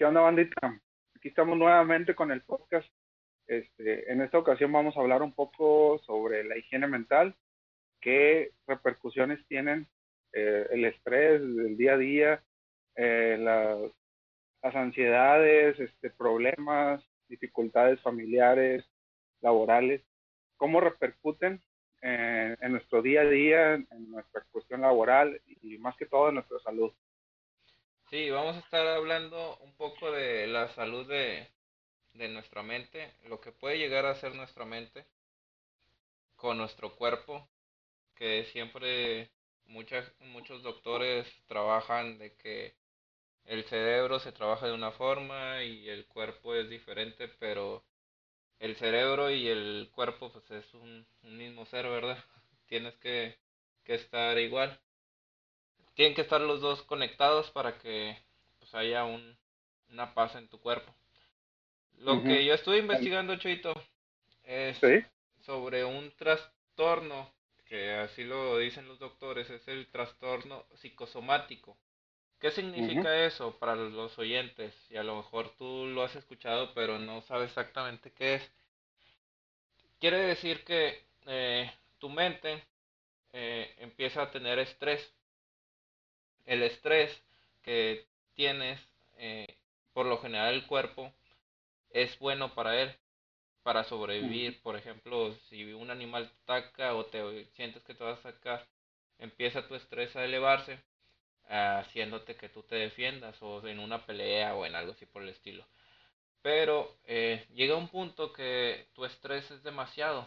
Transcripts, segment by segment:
¿Qué onda, bandita? Aquí estamos nuevamente con el podcast. Este, en esta ocasión vamos a hablar un poco sobre la higiene mental, qué repercusiones tienen eh, el estrés del día a día, eh, las, ansiedades, este, problemas, dificultades familiares, laborales, cómo repercuten en, en nuestro día a día, en nuestra cuestión laboral y más que todo en nuestra salud. Sí, vamos a estar hablando un poco de la salud de, de nuestra mente, lo que puede llegar a ser nuestra mente con nuestro cuerpo, que siempre muchas, muchos doctores trabajan de que el cerebro se trabaja de una forma y el cuerpo es diferente, pero el cerebro y el cuerpo pues es un, un mismo ser, ¿verdad? Tienes que, que estar igual tienen que estar los dos conectados para que pues, haya un, una paz en tu cuerpo. Lo que yo estuve investigando, Choito, es sobre un trastorno, que así lo dicen los doctores, es el trastorno psicosomático. ¿Qué significa eso para los oyentes? Y a lo mejor tú lo has escuchado, pero no sabes exactamente qué es. Quiere decir que eh, tu mente eh, empieza a tener estrés el estrés que tienes, eh, por lo general el cuerpo, es bueno para él, para sobrevivir. Por ejemplo, si un animal te ataca o te sientes que te vas a sacar, empieza tu estrés a elevarse, haciéndote que tú te defiendas o en una pelea o en algo así por el estilo. Pero eh, llega un punto que tu estrés es demasiado,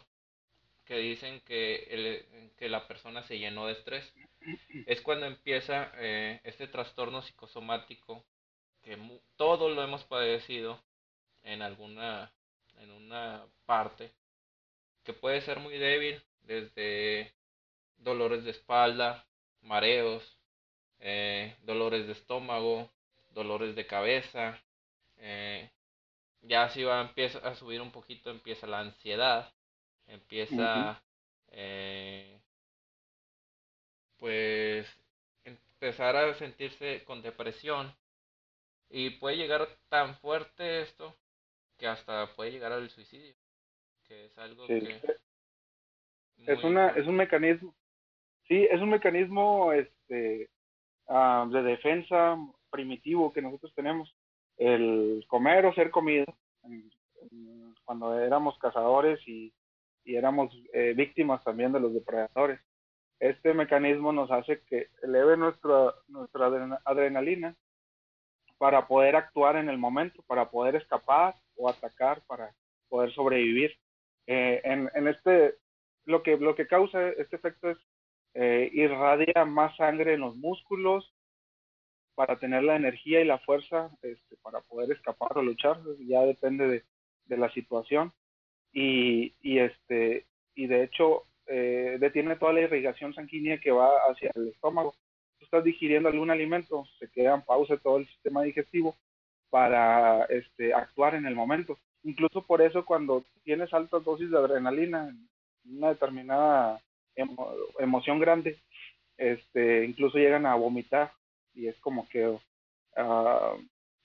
que dicen que, el, que la persona se llenó de estrés. Es cuando empieza eh, este trastorno psicosomático que todos lo hemos padecido en alguna en una parte que puede ser muy débil desde dolores de espalda mareos eh, dolores de estómago dolores de cabeza eh, ya si va empieza a subir un poquito empieza la ansiedad empieza eh, pues empezar a sentirse con depresión. Y puede llegar tan fuerte esto que hasta puede llegar al suicidio que es algo que es una es un mecanismo sí es un mecanismo este uh, de defensa primitivo que nosotros tenemos. El comer o ser comido cuando éramos cazadores y, y éramos eh, víctimas también de los depredadores este mecanismo nos hace que eleve nuestra, nuestra adrenalina para poder actuar en el momento, para poder escapar o atacar, para poder sobrevivir. Eh, en, en, este, lo que, lo que causa este efecto es eh, irradia más sangre en los músculos para tener la energía y la fuerza este, para poder escapar o luchar, ya depende de, de la situación. Y, y, este, y de hecho, eh, detiene toda la irrigación sanguínea que va hacia el estómago. Tú estás digiriendo algún alimento, se queda en pausa todo el sistema digestivo para este, actuar en el momento. Incluso por eso cuando tienes altas dosis de adrenalina, una determinada emoción grande, este, incluso llegan a vomitar y es como que uh,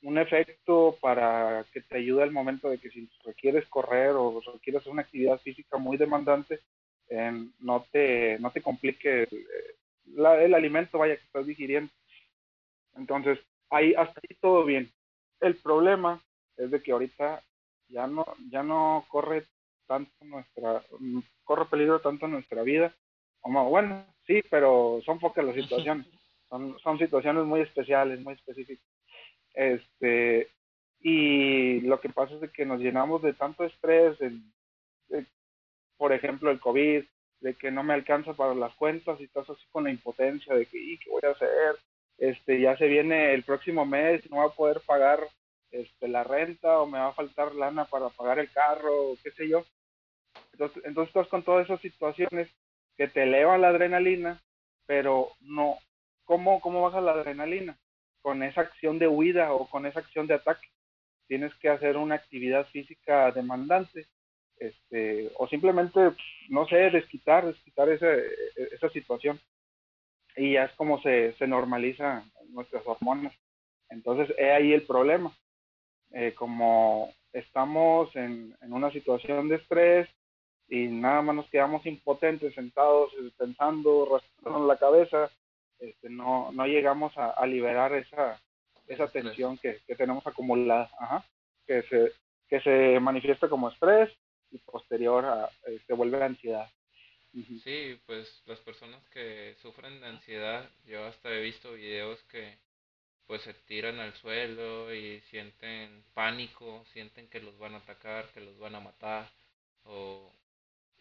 un efecto para que te ayude al momento de que si requieres correr o requieres hacer una actividad física muy demandante, no, te, no te complique el, el, alimento vaya que estás digiriendo. Entonces, ahí hasta ahí todo bien. El problema es de que ahorita ya no, ya no corre tanto nuestra, corre peligro tanto nuestra vida. Como, bueno, sí, pero son pocas las situaciones. Son, son situaciones muy especiales, muy específicas. Este, y lo que pasa es que nos llenamos de tanto estrés, por ejemplo, el COVID, de que no me alcanza para las cuentas y estás así con la impotencia de que, ¿y qué voy a hacer? Este, ya se viene el próximo mes, no voy a poder pagar este, la renta o me va a faltar lana para pagar el carro o qué sé yo. Entonces, entonces estás con todas esas situaciones que te elevan la adrenalina, pero no, ¿cómo, cómo baja la adrenalina? Con esa acción de huida o con esa acción de ataque. Tienes que hacer una actividad física demandante este, o simplemente, no sé, desquitar, desquitar esa, esa situación. Y ya es como se, se normaliza nuestras hormonas. Entonces, es ahí el problema. eh, como estamos en, en, una situación de estrés y nada más nos quedamos impotentes, sentados, pensando, rastrando la cabeza, este, no, no llegamos a, a liberar esa, esa tensión que, que, tenemos acumulada, Ajá. que, se, que se manifiesta como estrés y posterior a, eh, se vuelve ansiedad. Sí, pues las personas que sufren de ansiedad, yo hasta he visto videos que pues se tiran al suelo y sienten pánico, sienten que los van a atacar, que los van a matar, o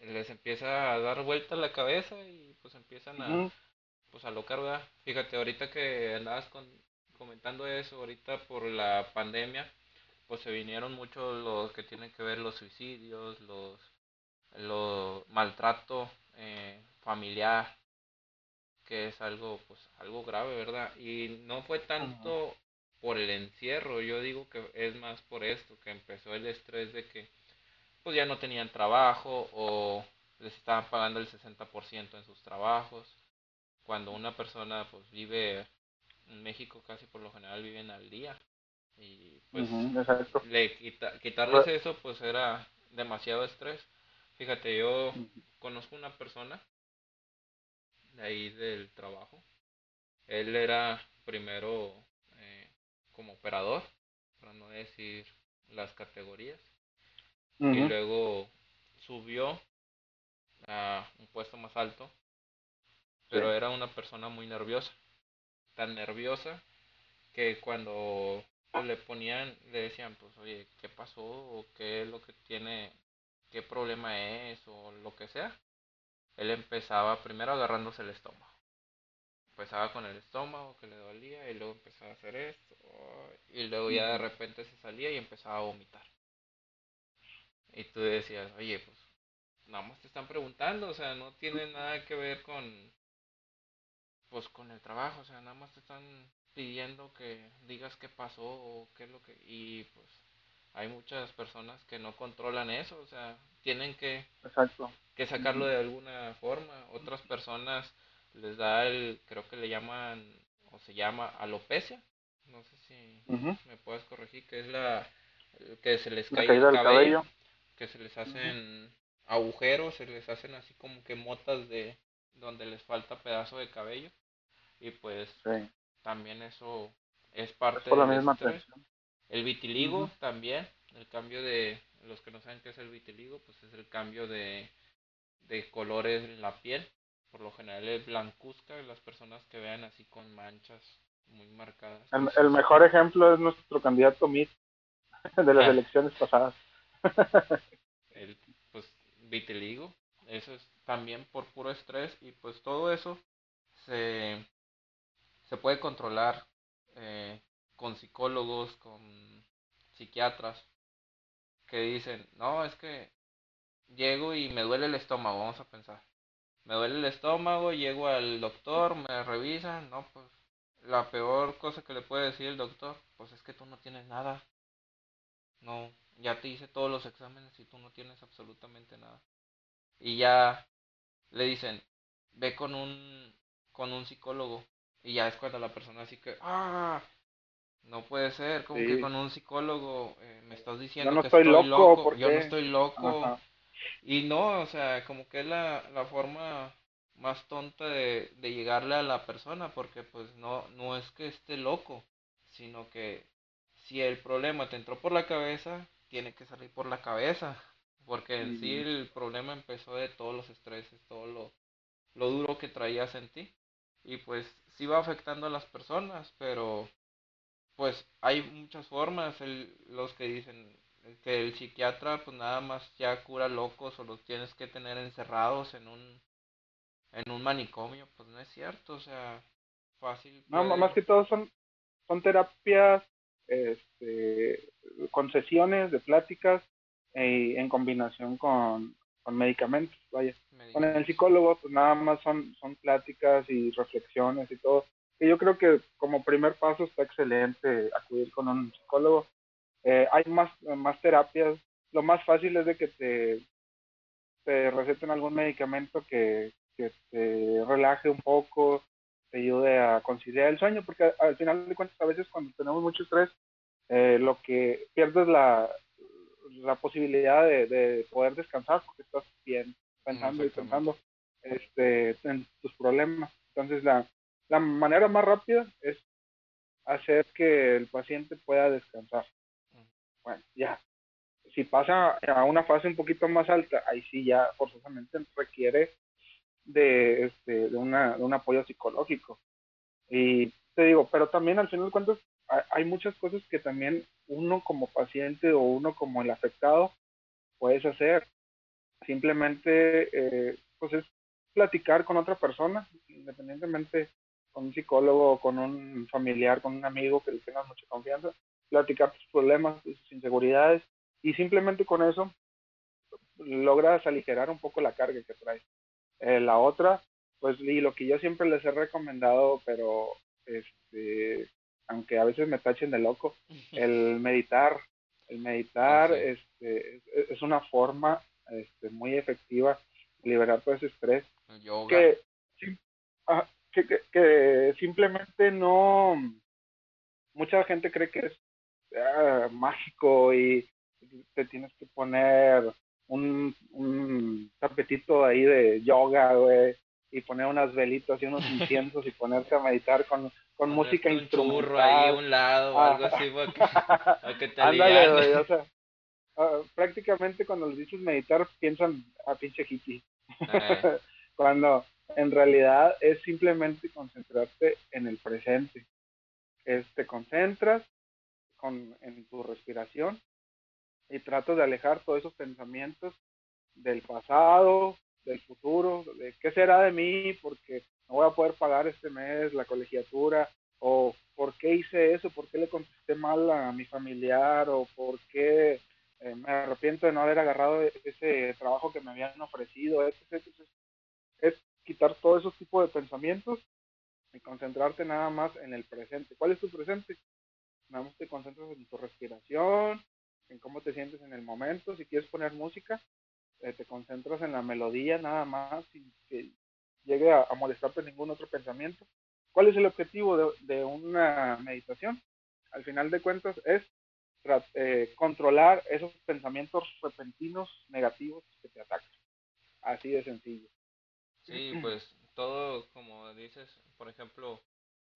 les empieza a dar vuelta la cabeza y pues empiezan a, pues a locar, ¿verdad? Fíjate, ahorita que andabas con, comentando eso, ahorita por la pandemia, pues se vinieron mucho los que tienen que ver los suicidios, los, los maltrato eh, familiar, que es algo, pues, algo grave, ¿verdad? Y no fue tanto por el encierro, yo digo que es más por esto, que empezó el estrés de que, pues, ya no tenían trabajo o les estaban pagando el 60% en sus trabajos. Cuando una persona, pues, vive en México, casi por lo general viven al día. Y, pues, le quitarles pues eso, pues, era demasiado estrés. Fíjate, yo conozco una persona de ahí del trabajo. Él era primero eh, como operador, para no decir las categorías, y luego subió a un puesto más alto, pero era una persona muy nerviosa, tan nerviosa que cuando le ponían, le decían, pues, oye, ¿qué pasó? ¿O qué es lo que tiene? ¿Qué problema es? O lo que sea él empezaba primero agarrándose el estómago. Empezaba con el estómago que le dolía y luego empezaba a hacer esto y luego ya de repente se salía y empezaba a vomitar. Y tú decías, oye, pues nada más te están preguntando, o sea, no tiene nada que ver con pues con el trabajo, o sea, nada más te están pidiendo que digas qué pasó o qué es lo que y pues hay muchas personas que no controlan eso, o sea, tienen que, Exacto. que sacarlo de alguna forma. Otras personas les da el, creo que le llaman, o se llama alopecia, no sé si me puedes corregir, que es la, que se les cae el cabello, que se les hacen agujeros, se les hacen así como que motas de donde les falta pedazo de cabello y pues también eso es parte de la misma el vitiligo también, el cambio de, los que no saben qué es el vitiligo, pues es el cambio de, de colores en la piel. Por lo general es blancuzca, las personas que vean así con manchas muy marcadas. El, pues, mejor ejemplo es nuestro candidato Mitt de las ah. elecciones pasadas. el, pues vitiligo, eso es también por puro estrés y pues todo eso se, se puede controlar eh, con psicólogos, con psiquiatras, que dicen, no, es que llego y me duele el estómago, vamos a pensar. Me duele el estómago, llego al doctor, me revisan, no, pues la peor cosa que le puede decir el doctor, pues es que tú no tienes nada. No, ya te hice todos los exámenes y tú no tienes absolutamente nada. Y ya le dicen, ve con un con un psicólogo y ya es cuando la persona así que, ah, no puede ser, como que con un psicólogo eh, me estás diciendo que estoy, loco, yo no estoy loco. Y no, o sea, como que es la, la forma más tonta de, de llegarle a la persona, porque pues no, no es que esté loco, sino que si el problema te entró por la cabeza, tiene que salir por la cabeza, porque en sí el problema empezó de todos los estreses, todo lo, lo duro que traías en ti, y pues sí va afectando a las personas, pero pues hay muchas formas, el, los que dicen que el psiquiatra pues nada más ya cura locos o los tienes que tener encerrados en un en un manicomio, pues no es cierto, o sea, fácil. No, más que todo son son terapias este concesiones de pláticas eh, en combinación con, con medicamentos, vaya. Con el psicólogo pues nada más son son pláticas y reflexiones y todo que yo creo que como primer paso está excelente acudir con un psicólogo. Eh, hay más, más terapias. Lo más fácil es de que te, te receten algún medicamento que, que te relaje un poco, te ayude a conciliar el sueño, porque al final de cuentas a veces cuando tenemos mucho estrés eh, lo que pierdes la, la posibilidad de, poder descansar porque estás bien pensando y pensando este, en tus problemas. Entonces la, la manera más rápida es hacer que el paciente pueda descansar. Bueno, ya. Si pasa a una fase un poquito más alta, ahí sí ya forzosamente requiere de, este, de, una, de un apoyo psicológico. Y te digo, pero también al final de cuentas hay muchas cosas que también uno como paciente o uno como el afectado puedes hacer. Simplemente, eh, pues es platicar con otra persona, independientemente con un psicólogo, con un familiar, con un amigo que le tengas mucha confianza, platicar tus problemas, tus inseguridades y simplemente con eso logras aligerar un poco la carga que traes. Eh, la otra, pues y lo que yo siempre les he recomendado, pero este aunque a veces me tachen de loco, el meditar, el meditar este, es, una forma este, muy efectiva de liberar todo ese estrés. Que, que, que, simplemente no, mucha gente cree que es ah, mágico y te tienes que poner un, un tapetito ahí de yoga, güey, y poner unas velitas y unos inciensos y ponerte a meditar con con música un instrumental. ahí a un lado o algo así para que, te Ándale, o sea, ah, prácticamente cuando les dices meditar piensan a pinche hippie. Eh. cuando en realidad es simplemente concentrarte en el presente. Es, te concentras con, en tu respiración y tratas de alejar todos esos pensamientos del pasado, del futuro, de qué será de mí, porque no voy a poder pagar este mes la colegiatura, o por qué hice eso, por qué le contesté mal a mi familiar, o por qué eh, me arrepiento de no haber agarrado ese trabajo que me habían ofrecido, es, es quitar todos esos tipos de pensamientos y concentrarte nada más en el presente. ¿Cuál es tu presente? Nada más te concentras en tu respiración, en cómo te sientes en el momento. Si quieres poner música, eh, te concentras en la melodía nada más sin llegue a, molestarte ningún otro pensamiento. ¿Cuál es el objetivo de, una meditación? Al final de cuentas es eh, controlar esos pensamientos repentinos negativos que te atacan. Así de sencillo. Sí, pues todo, como dices, por ejemplo,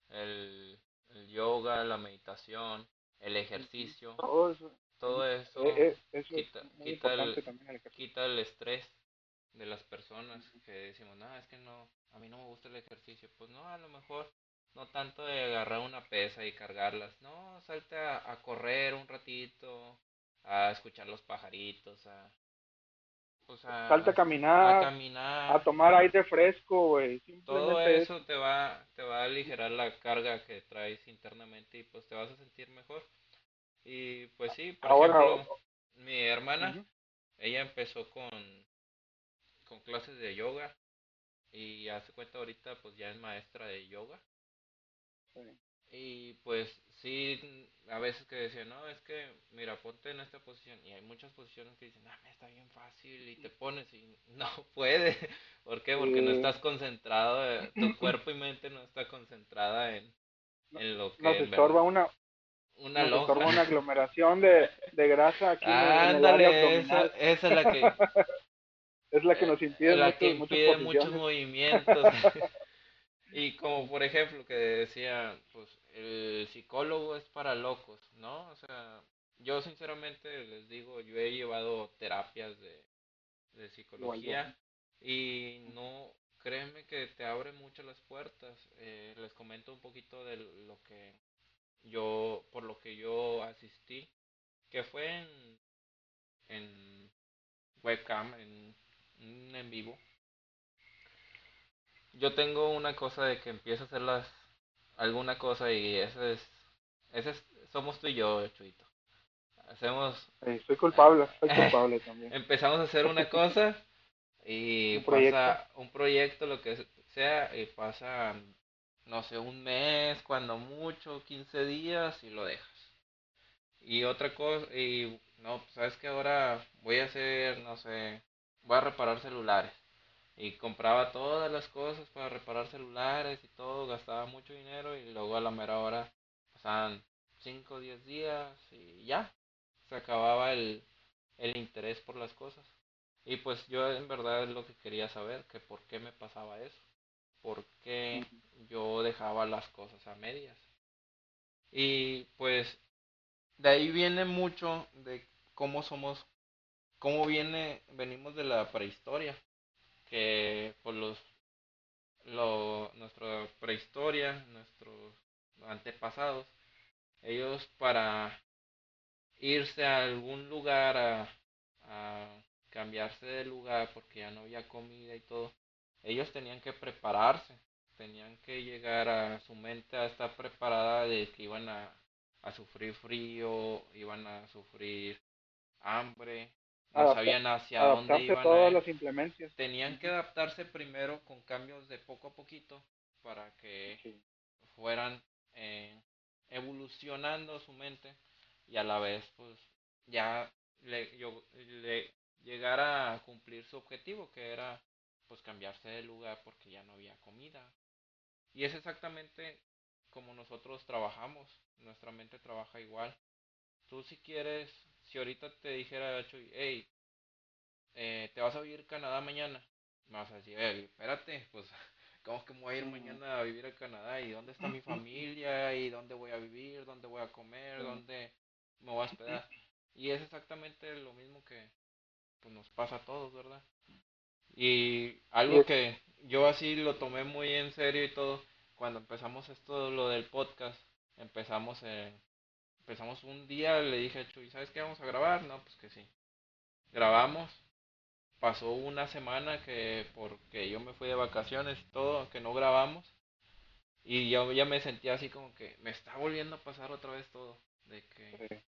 el, el yoga, la meditación, el ejercicio, todo eso, todo eso, eh, eh, quita, quita, el, quita el estrés de las personas que decimos, no, es que no, a mí no me gusta el ejercicio. Pues no, a lo mejor no tanto de agarrar una pesa y cargarlas, no, salte a, correr un ratito, a escuchar los pajaritos, a... Pues a, a caminar, a caminar, a tomar aire fresco, güey. Todo eso te va, te va a aligerar la carga que traes internamente y pues te vas a sentir mejor. Y pues sí, por ejemplo, mi hermana, ella empezó con, con clases de yoga y hace cuenta ahorita pues ya es maestra de yoga. Y pues sí, a veces que decía, no, es que, mira, ponte en esta posición. Y hay muchas posiciones que dicen, ah, me está bien fácil. Y te pones y no puede. ¿Por qué? Porque no estás concentrado, eh, tu cuerpo y mente no está concentrada en, en lo que... Nos estorba una, una una aglomeración de, de grasa aquí en el área esa, esa, es la que es la que nos impide, la que impide muchos movimientos. Y como por ejemplo que decía pues el psicólogo es para locos no o sea yo sinceramente les digo yo he llevado terapias de, de psicología y no créeme que te abre mucho las puertas. Eh, les comento un poquito de lo que yo, por lo que yo asistí, que fue en, en webcam, en, en vivo. Yo tengo una cosa de que empiezo a hacer las, alguna cosa y esa es, ese es, somos tú y yo, Chuito. Hacemos... soy culpable, soy culpable también. Empezamos a hacer una cosa y pasa un proyecto, lo que sea, y pasa no sé, un mes, cuando mucho, 15 días y lo dejas. Y otra cosa, y no, pues sabes que ahora voy a hacer, no sé, voy a reparar celulares. Y compraba todas las cosas para reparar celulares y todo, gastaba mucho dinero y luego a la mera hora pasaban 5 o 10 días y ya, se acababa el, el interés por las cosas. Y pues yo en verdad es lo que quería saber, que por qué me pasaba eso, por qué yo dejaba las cosas a medias. Y pues de ahí viene mucho de cómo somos, cómo viene, venimos de la prehistoria, que por los, lo, nuestra prehistoria, nuestros antepasados, ellos para irse a algún lugar a, a cambiarse de lugar porque ya no había comida y todo, ellos tenían que prepararse, tenían que llegar a su mente a estar preparada de que iban a, a sufrir frío, iban a sufrir hambre, no sabían hacia dónde iban todas las implementos. Tenían que adaptarse primero con cambios de poco a poquito para que fueran eh, evolucionando su mente y a la vez pues ya le, yo, le llegara a cumplir su objetivo que era pues cambiarse de lugar porque ya no había comida. Y es exactamente como nosotros trabajamos. Nuestra mente trabaja igual. Tú si quieres si ahorita te dijera hey eh, te vas a vivir a Canadá mañana me vas a decir espérate pues ¿Cómo que me voy a ir mañana a vivir a Canadá? ¿Y dónde está mi familia? ¿Y dónde voy a vivir? ¿Dónde voy a comer? ¿Dónde me voy a hospedar? Y es exactamente lo mismo que pues, nos pasa a todos, ¿verdad? Y algo que yo así lo tomé muy en serio y todo, cuando empezamos esto, lo del podcast, empezamos empezamos un día, le dije a Chuy, ¿sabes qué vamos a grabar? No, pues que sí. Grabamos pasó una semana que porque yo me fui de vacaciones y todo, que no grabamos. Y yo ya me sentía así como que me está volviendo a pasar otra vez todo. De que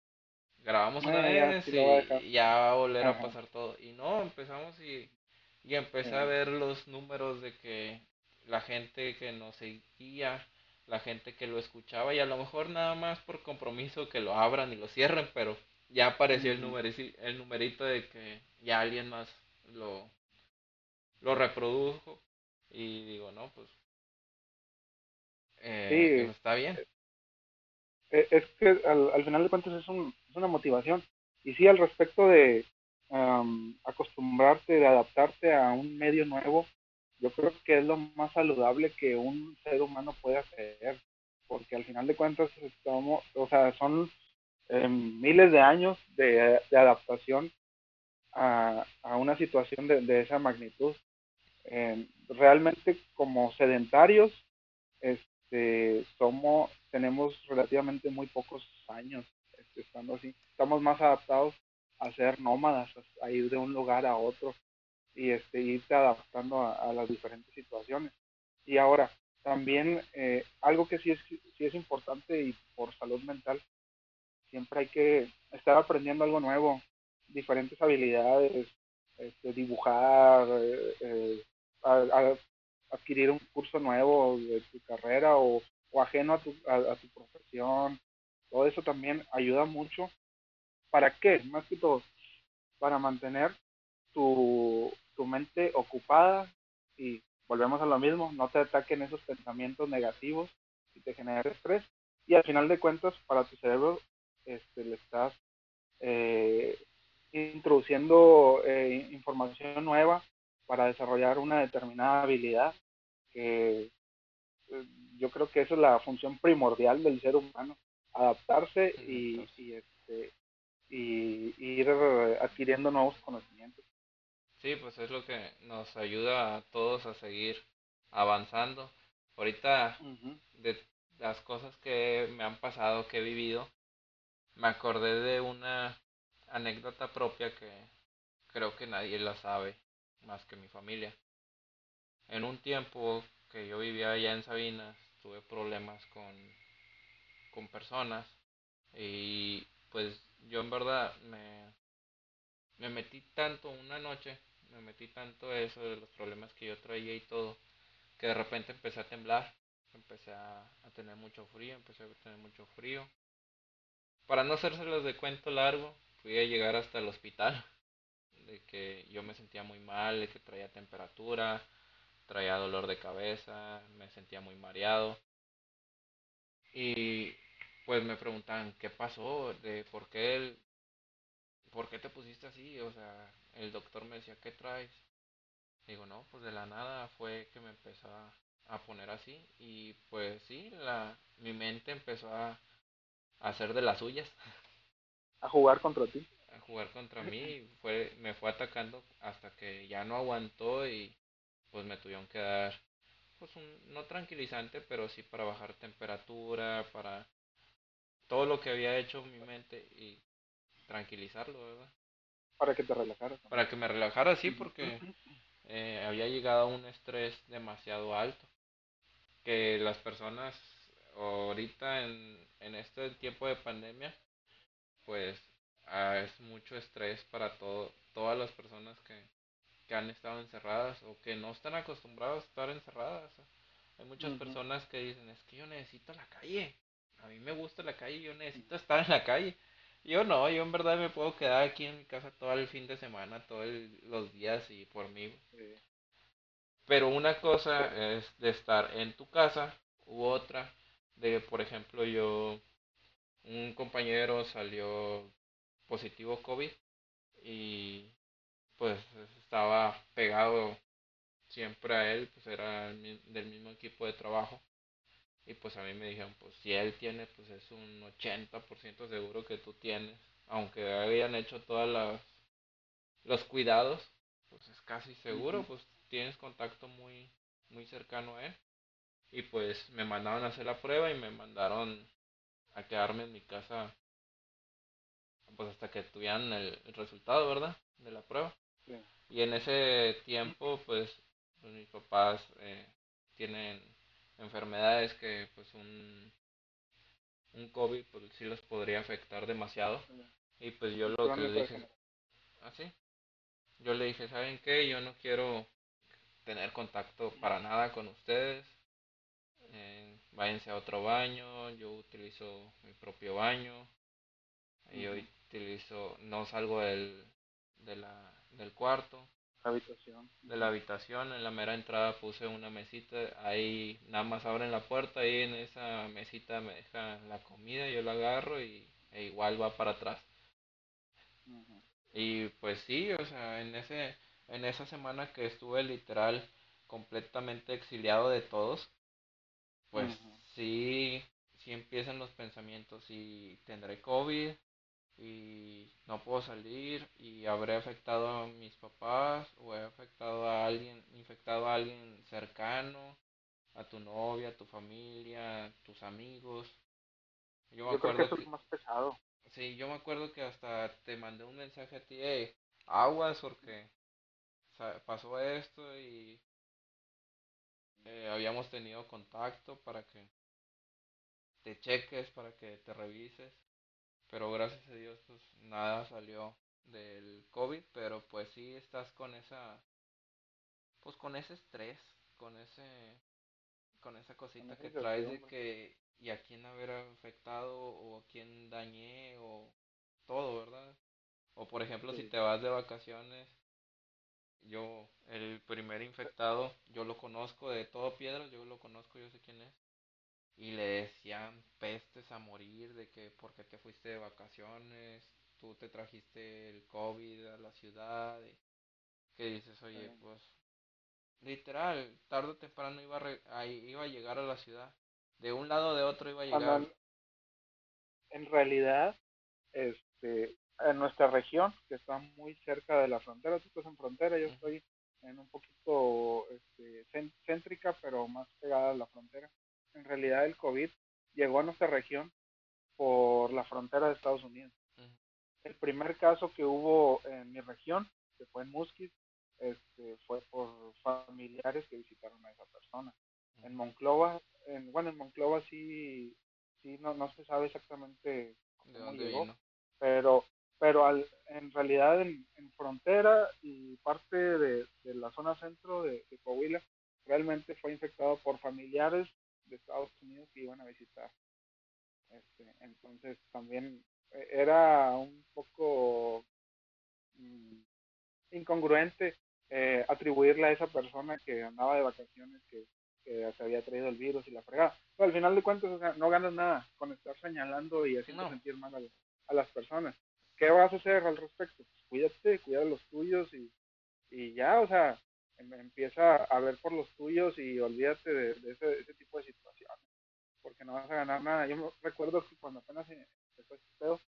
grabamos una vez y ya va a volver a pasar todo. Y no, empezamos y, y empecé a ver los números de que la gente que nos seguía, la gente que lo escuchaba y a lo mejor nada más por compromiso que lo abran y lo cierren, pero ya apareció el, numerito, el numerito de que ya alguien más lo, lo reprodujo y digo, no, pues, eh, está bien. Eh, es que al, al final de cuentas es, un, es una motivación. Y sí, al respecto de acostumbrarte, de adaptarte a un medio nuevo, yo creo que es lo más saludable que un ser humano puede hacer, porque al final de cuentas estamos, o sea, son em, miles de años de, adaptación a, a una situación de, de esa magnitud. Eh, realmente como sedentarios, este, somos, tenemos relativamente muy pocos años este, estando así. Estamos más adaptados a ser nómadas, a ir de un lugar a otro y este, irte adaptando a, las diferentes situaciones. Y ahora, también eh, algo que sí es, sí es importante y por salud mental, siempre hay que estar aprendiendo algo nuevo diferentes habilidades, este, dibujar, eh, eh, adquirir un curso nuevo de tu carrera o, ajeno a tu, a, tu profesión. Todo eso también ayuda mucho. ¿Para qué? Más que todo, para mantener tu, tu mente ocupada y volvemos a lo mismo, no te ataquen esos pensamientos negativos y te genera estrés. Y al final de cuentas, para tu cerebro, este, le estás eh, introduciendo eh, información nueva para desarrollar una determinada habilidad que eh, yo creo que esa es la función primordial del ser humano adaptarse y, y, este, y, ir adquiriendo nuevos conocimientos sí pues es lo que nos ayuda a todos a seguir avanzando ahorita de las cosas que me han pasado que he vivido me acordé de una anécdota propia que creo que nadie la sabe más que mi familia. En un tiempo que yo vivía allá en Sabinas, tuve problemas con, con personas y pues yo en verdad me, me metí tanto una noche, me metí tanto eso de los problemas que yo traía y todo, que de repente empecé a temblar, empecé a, a tener mucho frío, empecé a tener mucho frío. Para no hacérselos de cuento largo, fui a llegar hasta el hospital, de que yo me sentía muy mal, de que traía temperatura, traía dolor de cabeza, me sentía muy mareado. Y pues me preguntaban qué pasó, de por qué él, por qué te pusiste así, o sea, el doctor me decía, ¿qué traes? Digo, no, pues de la nada fue que me empezó a, poner así y pues sí, la, mi mente empezó a, a hacer de las suyas. A jugar contra ti. A jugar contra mí, fue, me fue atacando hasta que ya no aguantó y pues me tuvieron que dar, pues un, no tranquilizante, pero sí para bajar temperatura, para todo lo que había hecho mi mente y tranquilizarlo, ¿verdad? Para que te relajaras. Para que me relajara, sí, porque eh, había llegado a un estrés demasiado alto. Que las personas ahorita en, en este tiempo de pandemia, pues ah, es mucho estrés para todo, todas las personas que, que han estado encerradas o que no están acostumbradas a estar encerradas. Hay muchas personas que dicen, es que yo necesito la calle. A mí me gusta la calle, yo necesito estar en la calle. Yo no, yo en verdad me puedo quedar aquí en mi casa todo el fin de semana, todos los días y por mí. Pero una cosa es de estar en tu casa u otra de, por ejemplo, yo, un compañero salió positivo COVID y pues estaba pegado siempre a él, pues era del mismo equipo de trabajo. Y pues a mí me dijeron, pues si él tiene, pues es un 80% seguro que tú tienes. Aunque habían hecho todos los cuidados, pues es casi seguro, pues tienes contacto muy, muy cercano a él. Y pues me mandaron a hacer la prueba y me mandaron a quedarme en mi casa pues hasta que tuvieran el, resultado, ¿verdad? De la prueba. Y en ese tiempo, pues, pues mis papás eh, tienen enfermedades que pues un, un COVID pues sí los podría afectar demasiado. Y pues yo lo que le dije, así, ¿Ah, yo le dije, ¿saben qué? Yo no quiero tener contacto para nada con ustedes. Eh, váyanse a otro baño, yo utilizo mi propio baño. Yo utilizo, no salgo del, de la, del cuarto. Habitación. De la habitación, en la mera entrada puse una mesita, ahí nada más abren la puerta, ahí en esa mesita me dejan la comida, yo la agarro y e igual va para atrás. Y pues sí, o sea, en ese en esa semana que estuve literal completamente exiliado de todos, pues sí, sí empiezan los pensamientos y tendré COVID, y no puedo salir y habré afectado a mis papás o he afectado a alguien, infectado a alguien cercano, a tu novia, a tu familia, a tus amigos. Yo, me acuerdo creo que eso es más pesado. Sí, yo me acuerdo que hasta te mandé un mensaje a ti, hey, aguas porque pasó esto y eh, habíamos tenido contacto para que te cheques, para que te revises pero gracias a Dios pues nada salió del COVID, pero pues sí estás con esa, pues con ese estrés, con ese, con esa cosita que traes de que y a quién haber afectado o a quién dañé o todo, ¿verdad? O por ejemplo si te vas de vacaciones, yo el primer infectado, yo lo conozco de todo piedra, yo lo conozco, yo sé quién es y le decían pestes a morir de que porque te fuiste de vacaciones, tú te trajiste el COVID a la ciudad, y que dices, oye, pues literal, tarde o temprano iba a, iba a llegar a la ciudad, de un lado o de otro iba a llegar. En realidad, este, en nuestra región, que está muy cerca de la frontera, tú estás en frontera, yo estoy en un poquito este, céntrica, pero más pegada a la frontera en realidad el COVID llegó a nuestra región por la frontera de Estados Unidos. El primer caso que hubo en mi región, que fue en Musquis, este, fue por familiares que visitaron a esa persona. En Monclova, en, bueno, en Monclova sí, sí no, no se sabe exactamente cómo llegó, pero pero al, en realidad en, frontera y parte de, la zona centro de, de, Coahuila realmente fue infectado por familiares de Estados Unidos que iban a visitar. Este, entonces también eh, era un poco mm, incongruente eh, atribuirle a esa persona que andaba de vacaciones que, que se había traído el virus y la fregada. Pero al final de cuentas, o sea, no ganas nada con estar señalando y haciendo sentir mal a, las personas. ¿Qué vas a hacer al respecto? Pues cuídate, cuida los tuyos y, y ya, o sea, empieza a ver por los tuyos y olvídate de, ese, ese, tipo de situaciones, porque no vas a ganar nada. Yo recuerdo que cuando apenas empezó este pedo,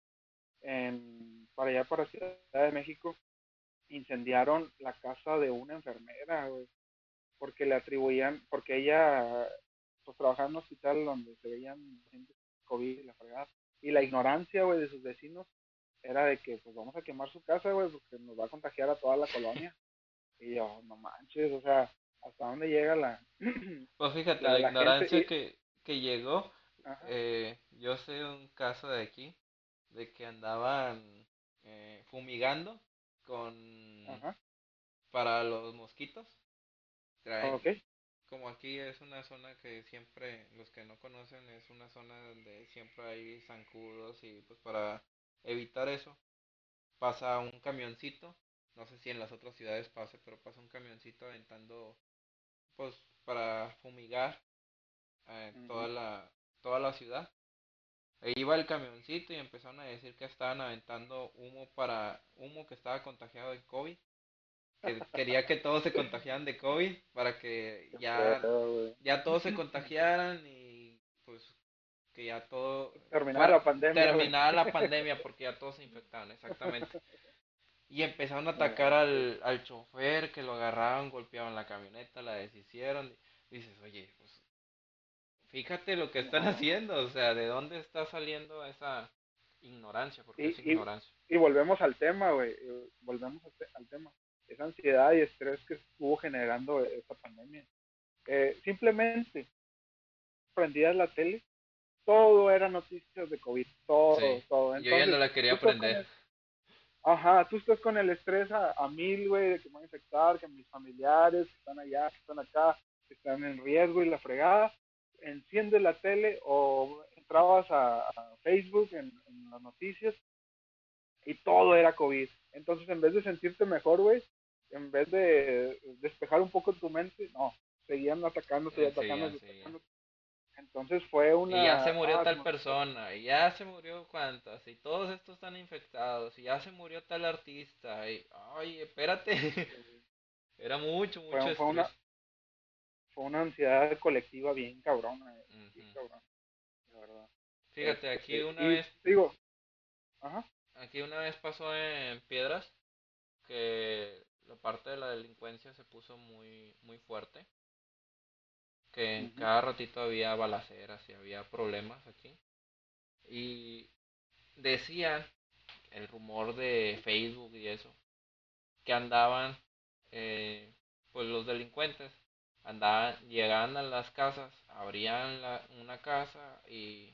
en, para allá, para Ciudad de México, incendiaron la casa de una enfermera, güey porque le atribuían, porque ella pues trabajaba en un hospital donde se veían gente COVID y la fregada, y la ignorancia, güey, de sus vecinos era de que pues vamos a quemar su casa, güey, porque nos va a contagiar a toda la colonia. Y yo, no manches, o sea, ¿hasta dónde llega la... pues fíjate, la, ignorancia que, que llegó, eh, yo sé un caso de aquí, de que andaban eh, fumigando con... para los mosquitos. Como aquí es una zona que siempre, los que no conocen, es una zona donde siempre hay zancudos y pues para evitar eso pasa un camioncito, no sé si en las otras ciudades pase, pero pasa un camioncito aventando pues para fumigar eh, toda la toda la ciudad. Ahí iba el camioncito y empezaron a decir que estaban aventando humo para humo que estaba contagiado de COVID quería que todos se contagiaran de COVID para que ya, ya todos se contagiaran y pues que ya todo terminara la pandemia terminara la pandemia porque ya todos se infectaban exactamente y empezaron a atacar al, al chofer que lo agarraron golpeaban la camioneta la deshicieron y dices oye pues fíjate lo que están haciendo o sea de dónde está saliendo esa ignorancia porque es ignorancia y, volvemos al tema güey volvemos al tema esa ansiedad y estrés que estuvo generando esta pandemia. Eh, simplemente prendías la tele, todo era noticias de COVID, todo, todo. Yo ya no la quería aprender. Ajá, tú estás con el estrés a, mil, güey, de que me van a infectar, que mis familiares que están allá, que están acá, que están en riesgo y la fregada. Enciendes la tele o entrabas a, Facebook en, en las noticias y todo era COVID. Entonces, en vez de sentirte mejor, güey, en vez de despejar un poco tu mente, no, seguían atacando, seguían atacando, atacando. Entonces fue una... Y ya se murió ah, tal persona, y ya se murió cuántas, y todos estos están infectados, y ya se murió tal artista, y... Ay, espérate. Era mucho, mucho fue, fue una, fue una ansiedad colectiva bien cabrona, eh, bien cabrona, la verdad. Fíjate, aquí este, una vez... Digo, ajá. Aquí una vez pasó en Piedras que la parte de la delincuencia se puso muy, muy fuerte. Que en cada ratito había balaceras y había problemas aquí. Y decían, el rumor de Facebook y eso, que andaban, eh, pues los delincuentes, andaban, llegaban a las casas, abrían la, una casa y,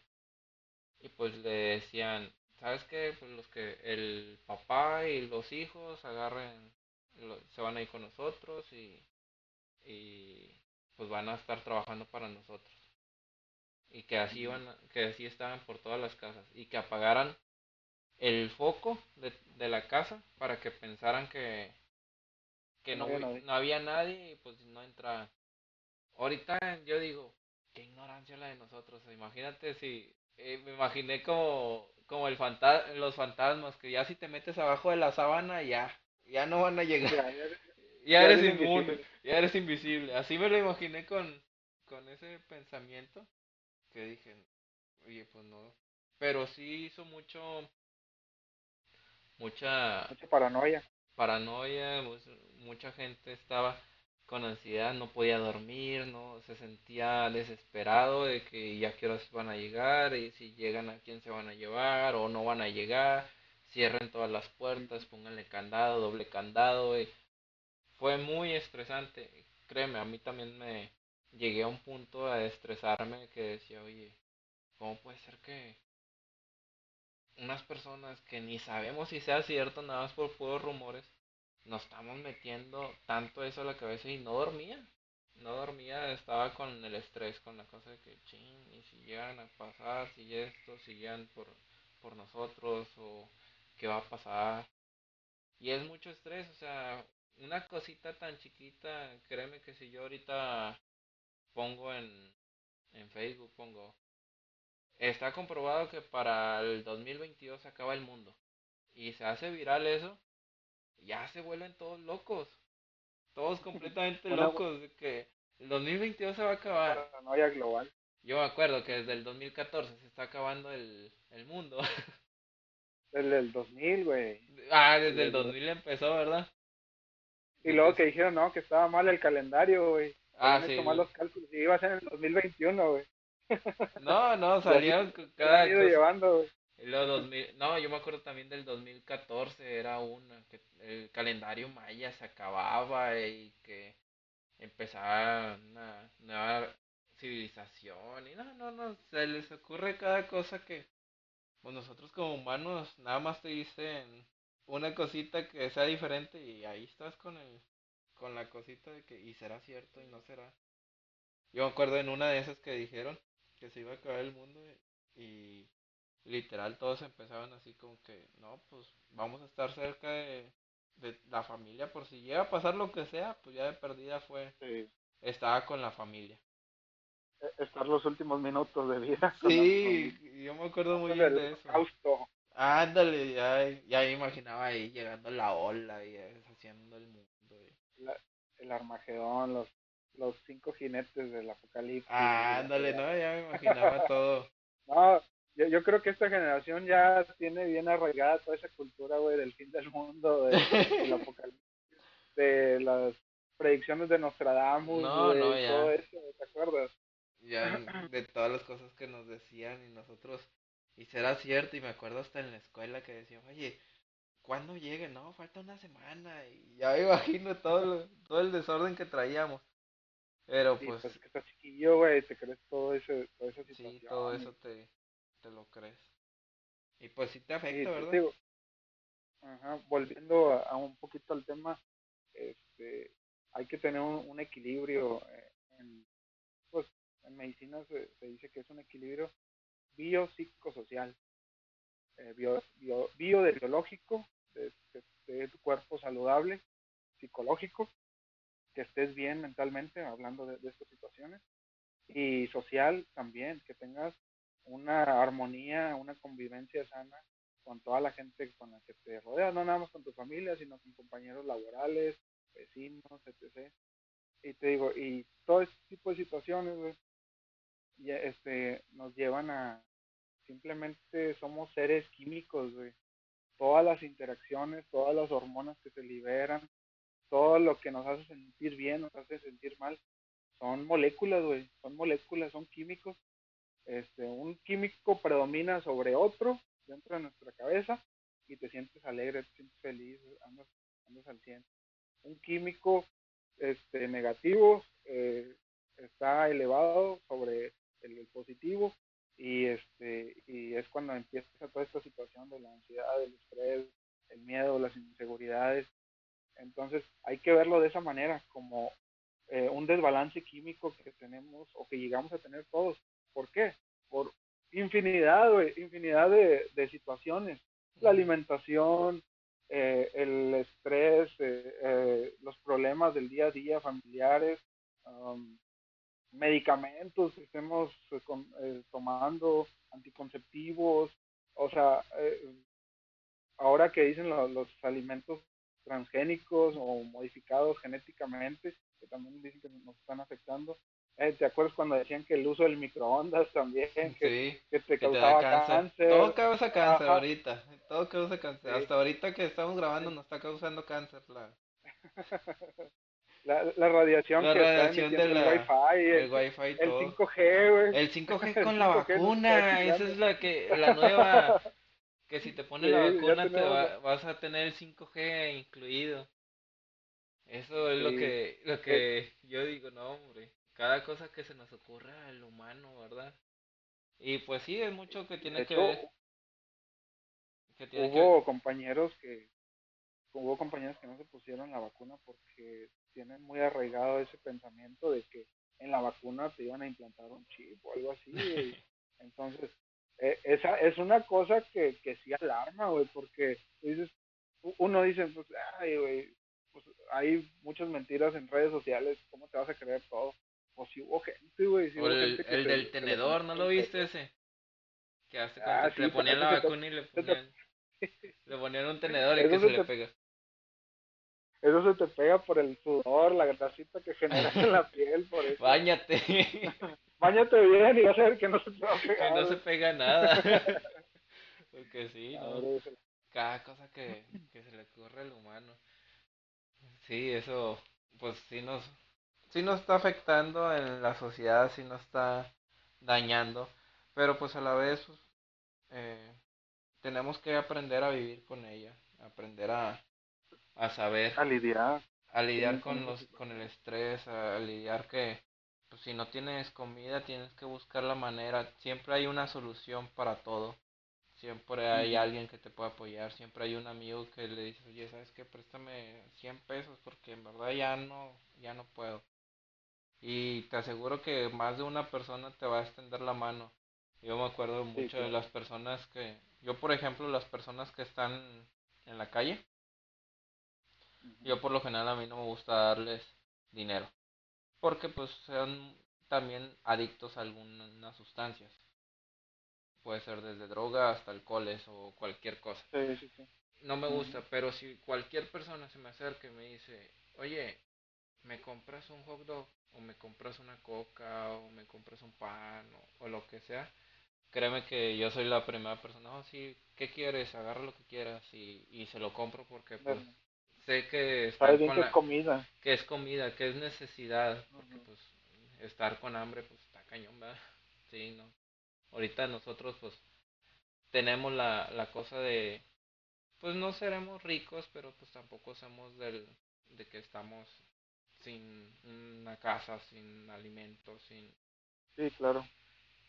y pues le decían, ¿sabes qué? Pues los que el papá y los hijos agarren se van a ir con nosotros y, y pues van a estar trabajando para nosotros. Y que así van, que así estaban por todas las casas. Y que apagaran el foco de, de la casa para que pensaran que, que no, no, había, nadie y pues no entra Ahorita yo digo, qué ignorancia la de nosotros. Imagínate si, eh, me imaginé como, como el fanta los fantasmas, que ya si te metes abajo de la sábana ya, ya no van a llegar. Ya, eres, inmune, ya eres invisible. Así me lo imaginé con, con ese pensamiento que dije, oye, pues no. Pero sí hizo mucho, mucha... Mucha paranoia. Paranoia, pues, mucha gente estaba con ansiedad, no podía dormir, no se sentía desesperado de que ya qué horas van a llegar y si llegan a quién se van a llevar o no van a llegar cierren todas las puertas, pónganle candado, doble candado. Y fue muy estresante. Créeme, a mí también me llegué a un punto a estresarme que decía, oye, ¿cómo puede ser que unas personas que ni sabemos si sea cierto, nada más por puros rumores, nos estamos metiendo tanto eso a la cabeza y no dormía? No dormía, estaba con el estrés, con la cosa de que, ching, y si llegan a pasar, si esto, si llegan por, por nosotros, o qué va a pasar. Y es mucho estrés, o sea, una cosita tan chiquita, créeme que si yo ahorita pongo en, en Facebook, pongo, está comprobado que para el 2022 se acaba el mundo. Y se hace viral eso, ya se vuelven todos locos. Todos completamente locos de que el 2022 se va a acabar. Paranoia global. Yo me acuerdo que desde el 2014 se está acabando el, el mundo. Desde el 2000, güey. Ah, desde el 2000 empezó, ¿verdad? Y luego que dijeron, no, que estaba mal el calendario, güey. Ah, sí. mal los cálculos y iba a ser en el 2021, güey. No, no, salieron cada ido llevando, güey. Luego 2000, no, yo me acuerdo también del 2014, era una, que el calendario maya se acababa y que empezaba una nueva civilización y no, no, no, se les ocurre cada cosa que pues nosotros como humanos nada más te dicen una cosita que sea diferente y ahí estás con el con la cosita de que y será cierto y no será. Yo me acuerdo en una de esas que dijeron que se iba a acabar el mundo y literal todos empezaban así como que no, pues vamos a estar cerca de, de la familia por si llega a pasar lo que sea, pues ya de perdida fue estaba con la familia. E-, estar los últimos minutos de vida. Sí, yo me acuerdo muy bien de eso. Ándale, ya, ya me imaginaba ahí llegando la ola y haciendo el mundo. el Armagedón, los, los cinco jinetes del apocalipsis. Ándale, no, ya me imaginaba todo. No, yo, yo creo que esta generación ya tiene bien arraigada toda esa cultura, güey, del fin del mundo, del apocalipsis, de las predicciones de Nostradamus, no, no, ya. todo eso, ¿te acuerdas? Ya de todas las cosas que nos decían y nosotros, y será cierto, y me acuerdo hasta en la escuela que decían, oye, ¿cuándo llegue? No, falta una semana, y ya me imagino todo, todo el desorden que traíamos. Pero pues... pues que estás chiquillo, güey, te crees todo ese, toda esa situación. Sí, todo eso te, te lo crees. Y pues sí te afecta, ¿verdad? ajá, volviendo a, un poquito al tema, este, hay que tener un, un equilibrio eh, en, pues, en medicina se, dice que es un equilibrio biopsicosocial, eh, bio, bio, bio, de biológico, de, tu cuerpo saludable, psicológico, que estés bien mentalmente, hablando de, de, estas situaciones, y social también, que tengas una armonía, una convivencia sana con toda la gente con la que te rodeas, no nada más con tu familia, sino con compañeros laborales, vecinos, etc. Y te digo, y todo este tipo de situaciones, este, nos llevan a simplemente somos seres químicos. Todas las interacciones, todas las hormonas que se liberan, todo lo que nos hace sentir bien, nos hace sentir mal, son moléculas. Son moléculas, son químicos. Este, un químico predomina sobre otro dentro de nuestra cabeza y te sientes alegre, te sientes feliz, andas, andas al 100. Un químico este, negativo eh, está elevado sobre el, positivo y este y es cuando empieza toda esta situación de la ansiedad, el estrés, el miedo, las inseguridades. Entonces hay que verlo de esa manera, como eh, un desbalance químico que tenemos o que llegamos a tener todos. ¿Por qué? Por infinidad, infinidad de, situaciones. La alimentación, eh, el estrés, eh, los problemas del día a día familiares, um, medicamentos que estemos eh, eh, tomando, anticonceptivos, o sea, eh, ahora que dicen los alimentos transgénicos o modificados genéticamente, que también dicen que nos están afectando. ¿Te acuerdas cuando decían que el uso del microondas también, que, que te causaba cáncer. Todo causa cáncer ahorita, todo causa cáncer. Hasta ahorita que estamos grabando nos está causando cáncer la... La, la radiación la que radiación de la, el wifi, el, el, wifi el todo. 5G, güey. El 5G con la vacuna, esa es la que la nueva que si te pones la vacuna te va, vas a tener el 5G incluido. Eso es lo que lo que yo digo, no, hombre. Cada cosa que se nos ocurra al humano, ¿verdad? Y pues sí, es mucho que tiene que ver. Que tiene hubo compañeros que hubo compañeros que no se pusieron la vacuna porque tienen muy arraigado ese pensamiento de que en la vacuna te iban a implantar un chip o algo así. Entonces, e, esa es una cosa que, que sí alarma, güey, porque dices, uno dice, pues, ay, güey, pues hay muchas mentiras en redes sociales, ¿cómo te vas a creer todo? pues sí hubo gente, güey. el, del tenedor, ¿no lo viste ese? Que hace ah, le ponían la vacuna y le ponían, le ponían un tenedor y que se, le pega. Eso se te pega por el sudor, la grasita que genera en la piel, por eso. Báñate. Báñate bien y vas a ver que no se te va a pegar. Que no se pega nada. Porque sí, ¿no? Cada cosa que, que se le ocurre al humano. Sí, eso, pues sí nos, sí nos está afectando en la sociedad, sí nos está dañando, pero pues a la vez pues, eh, tenemos que aprender a vivir con ella, aprender a, a saber. A lidiar. A lidiar con, los, con el estrés, a lidiar que pues, si no tienes comida tienes que buscar la manera, siempre hay una solución para todo. Siempre hay alguien que te puede apoyar, siempre hay un amigo que le dices, oye, ¿sabes qué? Préstame 100 pesos porque en verdad ya no, ya no puedo. Y te aseguro que más de una persona te va a extender la mano. Yo me acuerdo mucho de las personas que, yo por ejemplo, las personas que están en la calle, yo por lo general a mí no me gusta darles dinero. Porque pues son también adictos a algunas sustancias puede ser desde droga hasta alcoholes o cualquier cosa. Sí, sí, sí. No me gusta, pero si cualquier persona se me acerca y me dice, oye, ¿me compras un hot dog? O me compras una coca, o me compras un pan, o, lo que sea. Créeme que yo soy la primera persona, oh, sí, ¿qué quieres? Agarra lo que quieras y, y se lo compro porque pues sé que estar con que es comida. Que es comida, que es necesidad, porque pues estar con hambre pues está cañón, ¿verdad? Sí, no ahorita nosotros pues tenemos la, la cosa de pues no seremos ricos pero pues tampoco somos del de que estamos sin una casa sin alimentos sin sí claro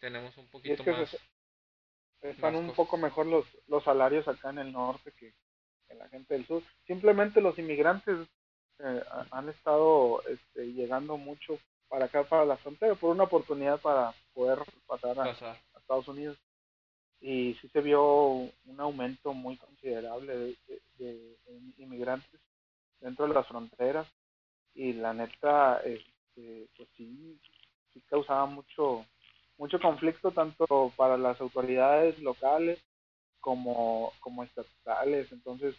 tenemos un poquito más están un poco mejor los los salarios acá en el norte que en la gente del sur. Simplemente los inmigrantes eh, han estado este, llegando mucho para acá para la frontera por una oportunidad para poder pasar a, Estados Unidos. Y sí se vio un aumento muy considerable de, inmigrantes dentro de las fronteras. Y la neta este, pues sí, sí causaba mucho mucho conflicto tanto para las autoridades locales como, como estatales. Entonces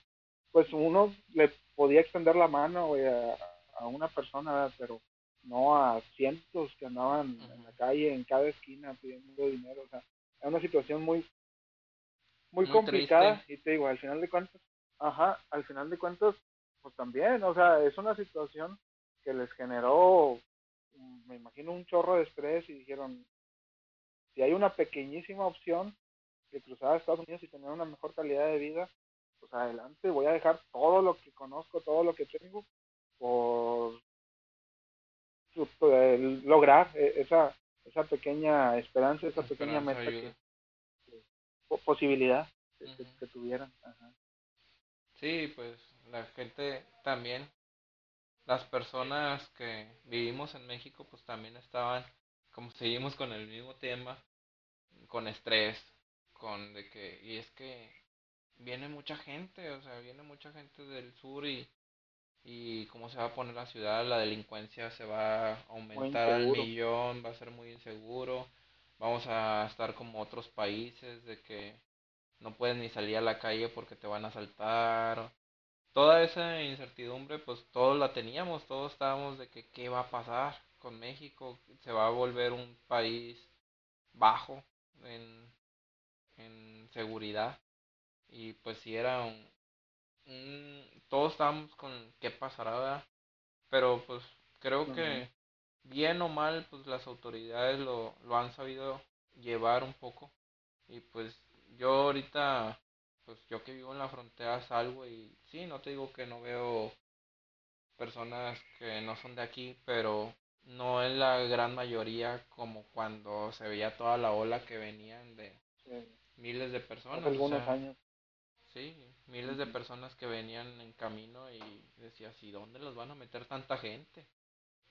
pues uno le podía extender la mano a, a una persona pero no a cientos que andaban en la calle, en cada esquina pidiendo dinero, o sea, es una situación muy, muy, complicada. Y te digo, al final de cuentas, ajá, al final de cuentas, pues también, o sea, es una situación que les generó, me imagino, un chorro de estrés y dijeron, si hay una pequeñísima opción de cruzar a Estados Unidos y tener una mejor calidad de vida, pues adelante, voy a dejar todo lo que conozco, todo lo que tengo, por lograr e, esa, esa pequeña esperanza, esa pequeña meta posibilidad que, tuvieran. Sí, pues la gente también, las personas que vivimos en México, pues también estaban, como seguimos con el mismo tema, con estrés, con de que, y es que viene mucha gente, o sea, viene mucha gente del sur y y cómo se va a poner la ciudad, la delincuencia se va a aumentar al millón, va a ser muy inseguro, vamos a estar como otros países de que no puedes ni salir a la calle porque te van a asaltar. Toda esa incertidumbre, pues todos la teníamos, todos estábamos de que qué va a pasar con México, se va a volver un país bajo en, en seguridad. Y pues si era un, todos estábamos con qué pasará, pero pues creo que bien o mal, pues las autoridades lo, lo han sabido llevar un poco. Y pues yo ahorita, pues yo que vivo en la frontera salgo y sí, no te digo que no veo personas que no son de aquí, pero no es la gran mayoría como cuando se veía toda la ola que venían de miles de personas. algunos años. Sí, miles de personas que venían en camino y decías, ¿y dónde los van a meter tanta gente?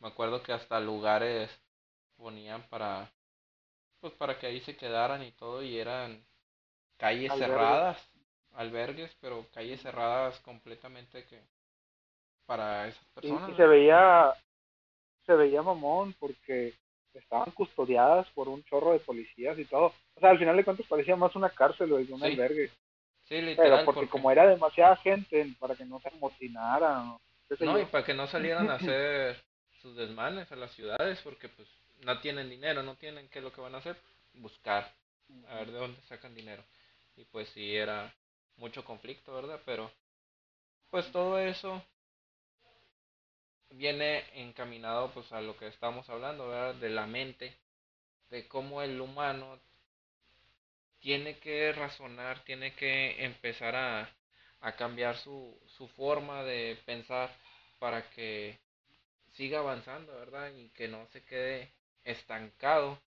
Me acuerdo que hasta lugares ponían para, pues para que ahí se quedaran y todo y eran calles cerradas, albergues, pero calles cerradas completamente que para esas personas. Y, se veía se veía mamón porque estaban custodiadas por un chorro de policías y todo. O sea, al final de cuentas parecía más una cárcel o un albergue. Sí, literal. Pero porque, como era demasiada gente, para que no se amotinaran. No, y para que no salieran a hacer sus desmanes a las ciudades, porque pues no tienen dinero, no tienen qué es lo que van a hacer, buscar, a ver de dónde sacan dinero. Y pues sí, era mucho conflicto, ¿verdad? Pero pues todo eso viene encaminado pues a lo que estamos hablando. De la mente, de cómo el humano tiene que razonar, tiene que empezar a, a cambiar su, su forma de pensar para que siga avanzando, ¿verdad? Y que no se quede estancado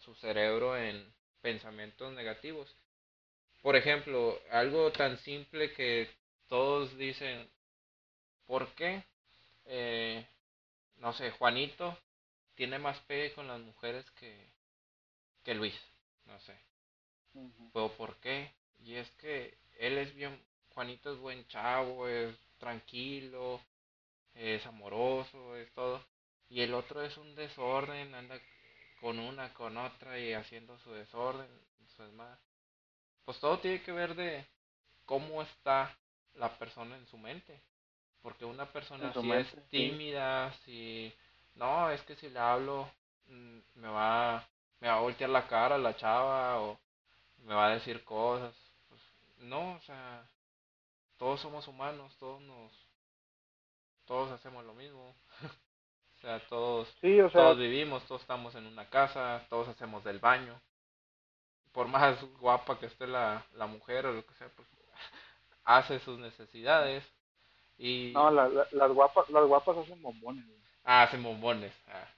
su cerebro en pensamientos negativos. Por ejemplo, algo tan simple que todos dicen, ¿por qué? Eh, no sé, Juanito tiene más pegue con las mujeres que, que Luis, no sé. Pero ¿por qué? Y es que él es bien, Juanito es buen chavo, es tranquilo, es amoroso, es todo. Y el otro es un desorden, anda con una, con otra y haciendo su desorden, su desmadre. Pues todo tiene que ver de cómo está la persona en su mente. Porque una persona si es tímida, si no, es que si le hablo mm, me va me va a voltear la cara la chava o me va a decir cosas. Pues, no, o sea, todos somos humanos, todos nos todos hacemos lo mismo. o sea, todos todos vivimos, todos estamos en una casa, todos hacemos del baño. Por más guapa que esté la, la mujer o lo que sea, pues hace sus necesidades y... No, las, guapas, las guapas hacen bombones. Ah, hacen bombones. Ah.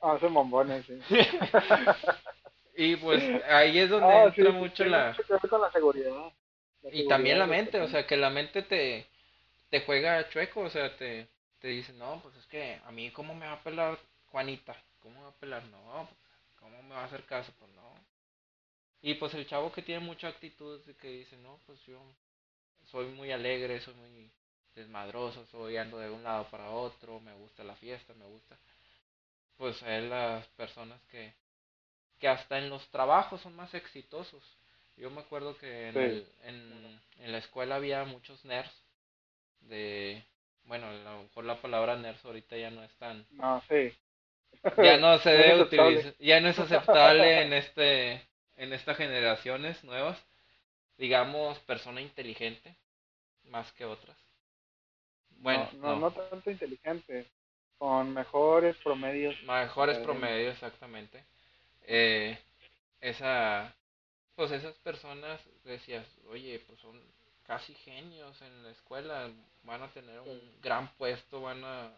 ah. hacen bombones, sí. y pues ahí es donde ah, entra mucho la... con la seguridad. y también la mente, o sea, que la mente te, te juega chueco, o sea, te, te dice, no, pues es que a mí, ¿cómo me va a pelar Juanita? ¿Cómo me va a pelar? No, pues, ¿cómo me va a hacer caso? Pues no. Y pues el chavo que tiene mucha actitud, que dice, no, pues yo soy muy alegre, soy muy desmadroso, soy ando de un lado para otro, me gusta la fiesta, me gusta. Pues es las personas que, que hasta en los trabajos son más exitosos. Yo me acuerdo que en, el, en, en la escuela había muchos nerds de, bueno, a lo mejor la palabra nerds ahorita ya no es tan... No, sí. Ya no se debe utilizar, ya no es aceptable en este en estas generaciones nuevas, digamos, persona inteligente más que otras. Bueno, no, no, tanto inteligente, con mejores promedios. Mejores promedios, exactamente. Eh, esa, pues esas personas decías, oye, pues son casi genios en la escuela, van a tener un gran puesto, van a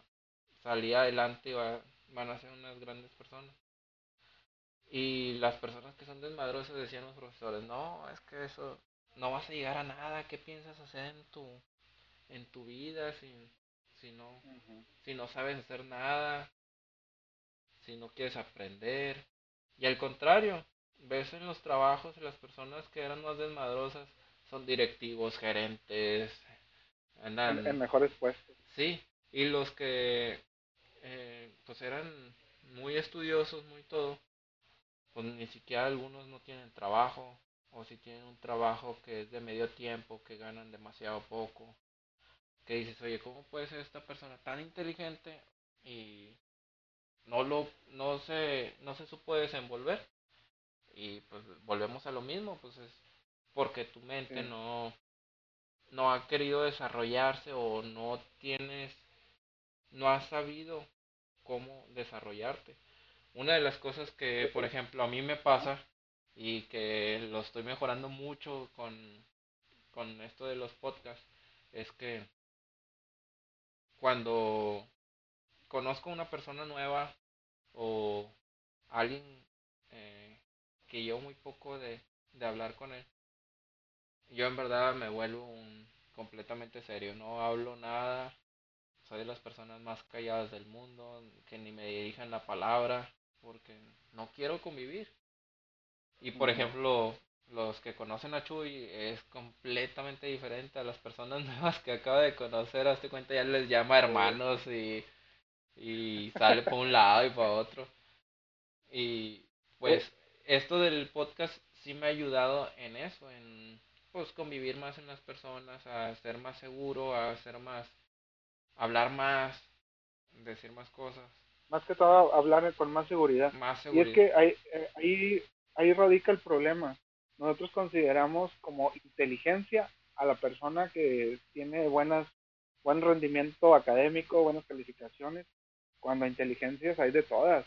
salir adelante y van a ser unas grandes personas. Y las personas que son desmadrosas decían los profesores, no, es que eso no vas a llegar a nada, ¿qué piensas hacer en tu en tu vida si, si no si no sabes hacer nada si no quieres aprender. Y al contrario ves en los trabajos las personas que eran más desmadrosas son directivos gerentes andan en, mejores puestos. Sí y los que eh, pues eran muy estudiosos muy todo pues ni siquiera algunos no tienen trabajo o si tienen un trabajo que es de medio tiempo que ganan demasiado poco que dices, oye, ¿cómo puede ser esta persona tan inteligente y no lo no se no se supo desenvolver? Y pues volvemos a lo mismo, pues es porque tu mente no no ha querido desarrollarse o no tienes no has sabido cómo desarrollarte. Una de las cosas que, por ejemplo, a mí me pasa y que lo estoy mejorando mucho con, con esto de los podcasts es que cuando conozco a una persona nueva o alguien eh, que yo muy poco de, de hablar con él, yo en verdad me vuelvo un completamente serio, no hablo nada, soy de las personas más calladas del mundo, que ni me dirijan la palabra, porque no quiero convivir. Y por ejemplo, los que conocen a Chuy es completamente diferente a las personas nuevas que acaba de conocer. Hazte cuenta, ya les llama hermanos y y sale para un lado y para otro. Y pues esto del podcast sí me ha ayudado en eso, en pues convivir más en las personas, a ser más seguro, a ser más, hablar más, decir más cosas. Más que todo hablar con más seguridad. Más seguridad. Y es que ahí, eh, ahí, ahí radica el problema. Nosotros consideramos como inteligencia a la persona que tiene buenas, buen rendimiento académico, buenas calificaciones, cuando inteligencias hay de todas.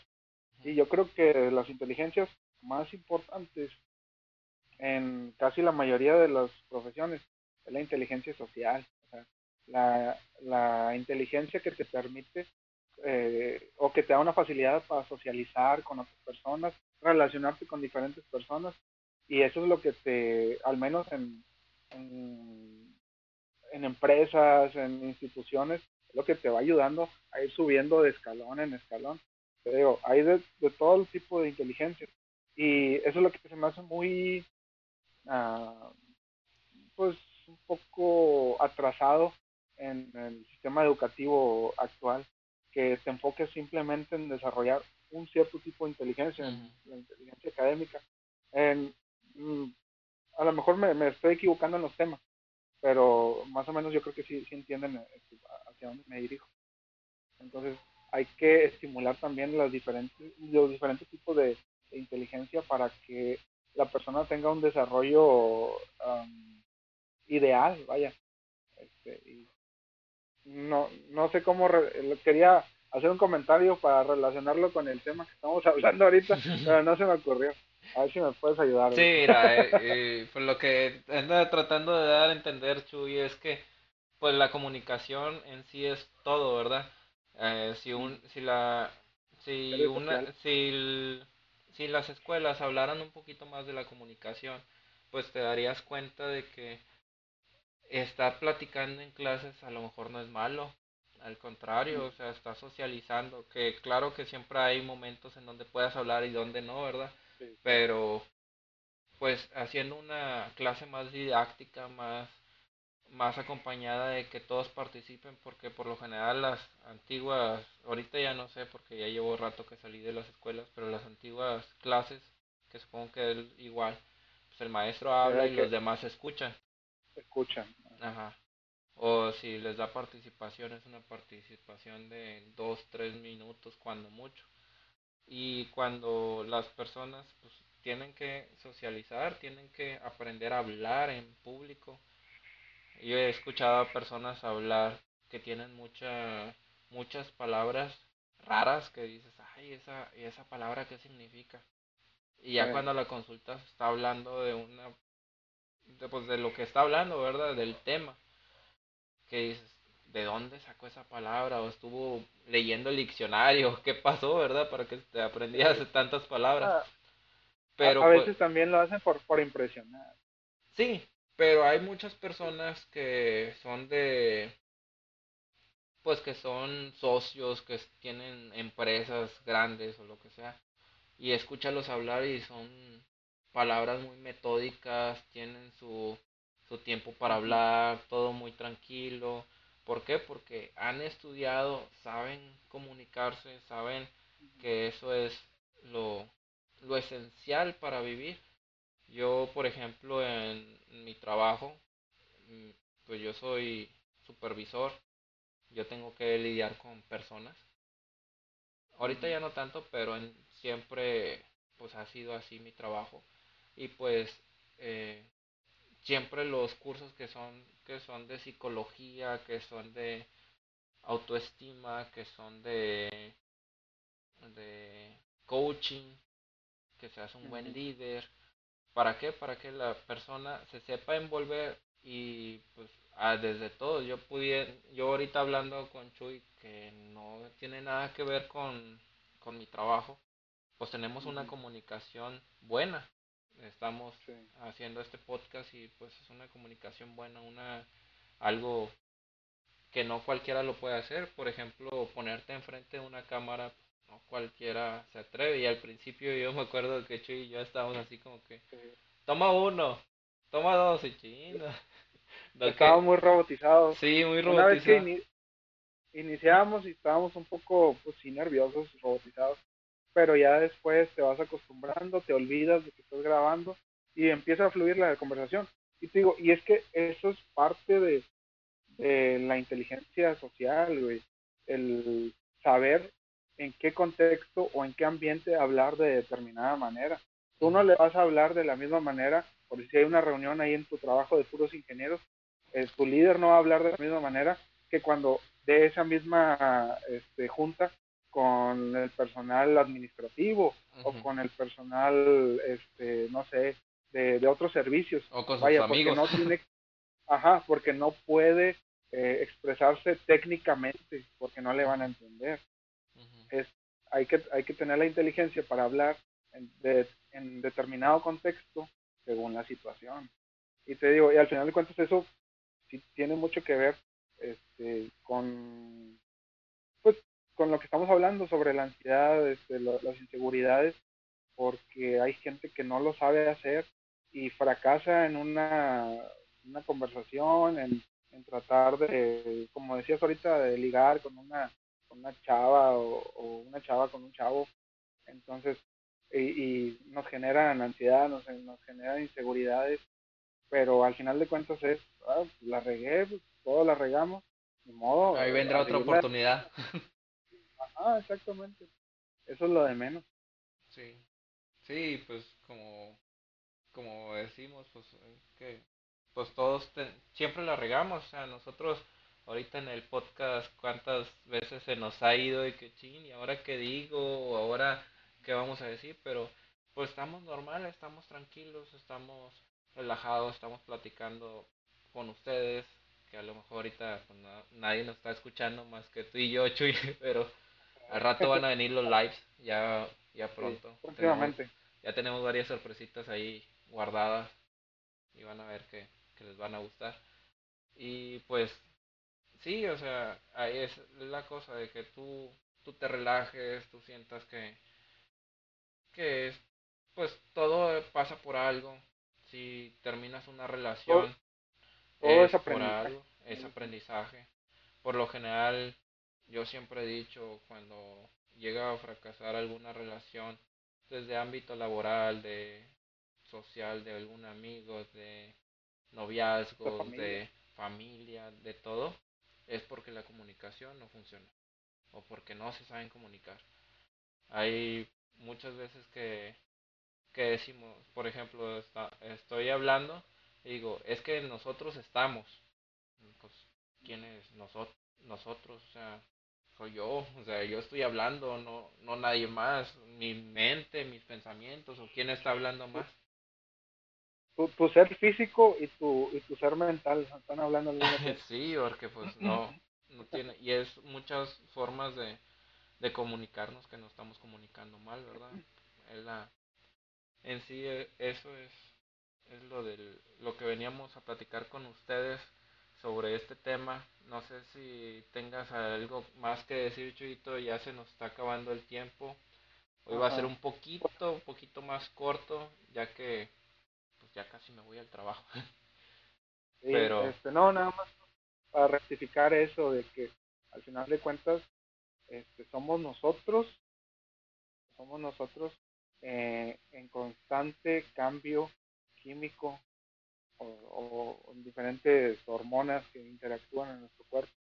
Y yo creo que las inteligencias más importantes en casi la mayoría de las profesiones es la inteligencia social. la, la inteligencia que te permite eh, o que te da una facilidad para socializar con otras personas, relacionarte con diferentes personas y eso es lo que te, al menos en, en, en empresas, en instituciones, es lo que te va ayudando a ir subiendo de escalón en escalón. Te digo, hay de, de todo el tipo de inteligencia y eso es lo que se me hace muy, uh, pues, un poco atrasado en el sistema educativo actual, que te enfoques simplemente en desarrollar un cierto tipo de inteligencia, en la inteligencia académica. En, a lo mejor me, me, estoy equivocando en los temas, pero más o menos yo creo que sí, sí entienden este, hacia dónde me dirijo. Entonces, hay que estimular también los diferentes, los diferentes tipos de, de inteligencia para que la persona tenga un desarrollo um, ideal, vaya. Este, y no, no sé cómo, re quería hacer un comentario para relacionarlo con el tema que estamos hablando ahorita, pero no se me ocurrió. A ver si me puedes ayudar. Sí, mira, eh, eh, pues lo que anda tratando de dar a entender Chuy es que pues la comunicación en sí es todo, ¿verdad? Eh, si un, si la, si una, si el, si las escuelas hablaran un poquito más de la comunicación, pues te darías cuenta de que estar platicando en clases a lo mejor no es malo, al contrario, o sea, estás socializando, que claro que siempre hay momentos en donde puedas hablar y donde no, ¿verdad? Pero pues haciendo una clase más didáctica, más más acompañada de que todos participen porque por lo general las antiguas, ahorita ya no sé porque ya llevo rato que salí de las escuelas, pero las antiguas clases, que supongo que es igual, pues el maestro habla y los demás escuchan. Escuchan. Ajá. O si les da participación, es una participación de dos, tres minutos cuando mucho. Y cuando las personas pues, tienen que socializar, tienen que aprender a hablar en público, yo he escuchado a personas hablar que tienen mucha, muchas palabras raras que dices, ay, esa, esa palabra qué significa. Y ya cuando la consultas está hablando de una, de, pues de lo que está hablando, ¿verdad? Del tema. Que dices, ¿de dónde sacó esa palabra? O estuvo leyendo el diccionario, ¿qué pasó, verdad? Para que te aprendías tantas palabras. Ah, Pero a, a veces pues también lo hacen por, por impresionar. Sí, pero hay muchas personas que son de, pues que son socios, que tienen empresas grandes o lo que sea. Y escúchalos hablar y son palabras muy metódicas, tienen su, su tiempo para hablar, todo muy tranquilo. ¿Por qué? Porque han estudiado, saben comunicarse, saben que eso es lo, lo esencial para vivir. Yo, por ejemplo, en, mi trabajo, mm, pues yo soy supervisor, yo tengo que lidiar con personas. Ahorita ya no tanto, pero en, siempre pues ha sido así mi trabajo. Y pues eh, siempre los cursos que son, que son de psicología, que son de autoestima, que son de, de coaching, que seas un buen líder, ¿Para qué? Para que la persona se sepa envolver y pues ah, desde todo. Yo pude, yo ahorita hablando con Chuy que no tiene nada que ver con, con mi trabajo, pues tenemos una comunicación buena. Estamos haciendo este podcast y pues es una comunicación buena, una algo que no cualquiera lo puede hacer. Por ejemplo, ponerte enfrente de una cámara no cualquiera se atreve. Y al principio yo me acuerdo que Chuy y yo estábamos así como que, toma uno, toma dos y chino. Estaba muy robotizado. Sí, muy robotizado. Una vez que iniciamos y estábamos un poco, pues sí, nerviosos, robotizados, pero ya después te vas acostumbrando, te olvidas de que estás grabando y empieza a fluir la conversación. Y te digo, y es que eso es parte de, la inteligencia social, güey, el saber en qué contexto o en qué ambiente hablar de determinada manera. Tú no le vas a hablar de la misma manera, porque si hay una reunión ahí en tu trabajo de puros ingenieros, eh, tu líder no va a hablar de la misma manera que cuando de esa misma este, junta con el personal administrativo o con el personal, este, no sé, de, de otros servicios. O con sus Vaya, amigos. Porque no tiene, ajá, porque no puede eh, expresarse técnicamente, porque no le van a entender. es, hay, que, hay que tener la inteligencia para hablar en, de, en determinado contexto según la situación. Y te digo, y al final de cuentas eso sí tiene mucho que ver este, con, pues, con lo que estamos hablando sobre la ansiedad, este, las inseguridades, porque hay gente que no lo sabe hacer y fracasa en una, una conversación, en, en tratar de, como decías ahorita, de ligar con una, con una chava o, o una chava con un chavo. Entonces, y, y nos generan ansiedad, nos, nos generan inseguridades, pero al final de cuentas es, ah, la regué, pues, todos la regamos, ni modo. Ahí vendrá otra oportunidad. Ajá, exactamente. Eso es lo de menos. Sí, sí, pues como, como decimos, pues que pues todos siempre la regamos, o sea, nosotros ahorita en el podcast cuántas veces se nos ha ido y que ching, y ahora qué digo, o ahora qué vamos a decir, pero pues estamos normales, estamos tranquilos, estamos relajados, estamos platicando con ustedes, que a lo mejor ahorita pues, nadie nos está escuchando más que tú y yo, Chuy, pero al rato van a venir los lives, ya, ya pronto. ya tenemos varias sorpresitas ahí guardadas y van a ver que, que les van a gustar. Y pues sí, o sea, ahí es la cosa de que tú, tú te relajes, tú sientas que, que es, pues todo pasa por algo. Si terminas una relación, es, por algo, es aprendizaje. Por lo general, yo siempre he dicho, cuando llega a fracasar alguna relación, desde ámbito laboral, de social, de algún amigo, de noviazgos, de familia, de todo, es porque la comunicación no funciona o porque no se saben comunicar. Hay muchas veces que, que decimos, por ejemplo, estoy hablando y digo, es que nosotros estamos. Pues, ¿quién es nosotros? Nosotros, o sea, soy yo, o sea, yo estoy hablando, no, no nadie más, mi mente, mis pensamientos, o quién está hablando más. Tu, tu ser físico y tu, y tu ser mental están hablando al mismo tiempo. sí, porque pues no, no tiene, y es muchas formas de, de comunicarnos que no estamos comunicando mal, ¿verdad? Es la, en sí e, eso es, es lo, del, lo que veníamos a platicar con ustedes sobre este tema. No sé si tengas algo más que decir, Chuyito, ya se nos está acabando el tiempo. Hoy va a ser un poquito, un poquito más corto, ya que pues ya casi me voy al trabajo. Pero este, no, nada más para rectificar eso de que al final de cuentas este, somos nosotros, somos nosotros eh, en constante cambio químico o, diferentes hormonas que interactúan en nuestro cuerpo.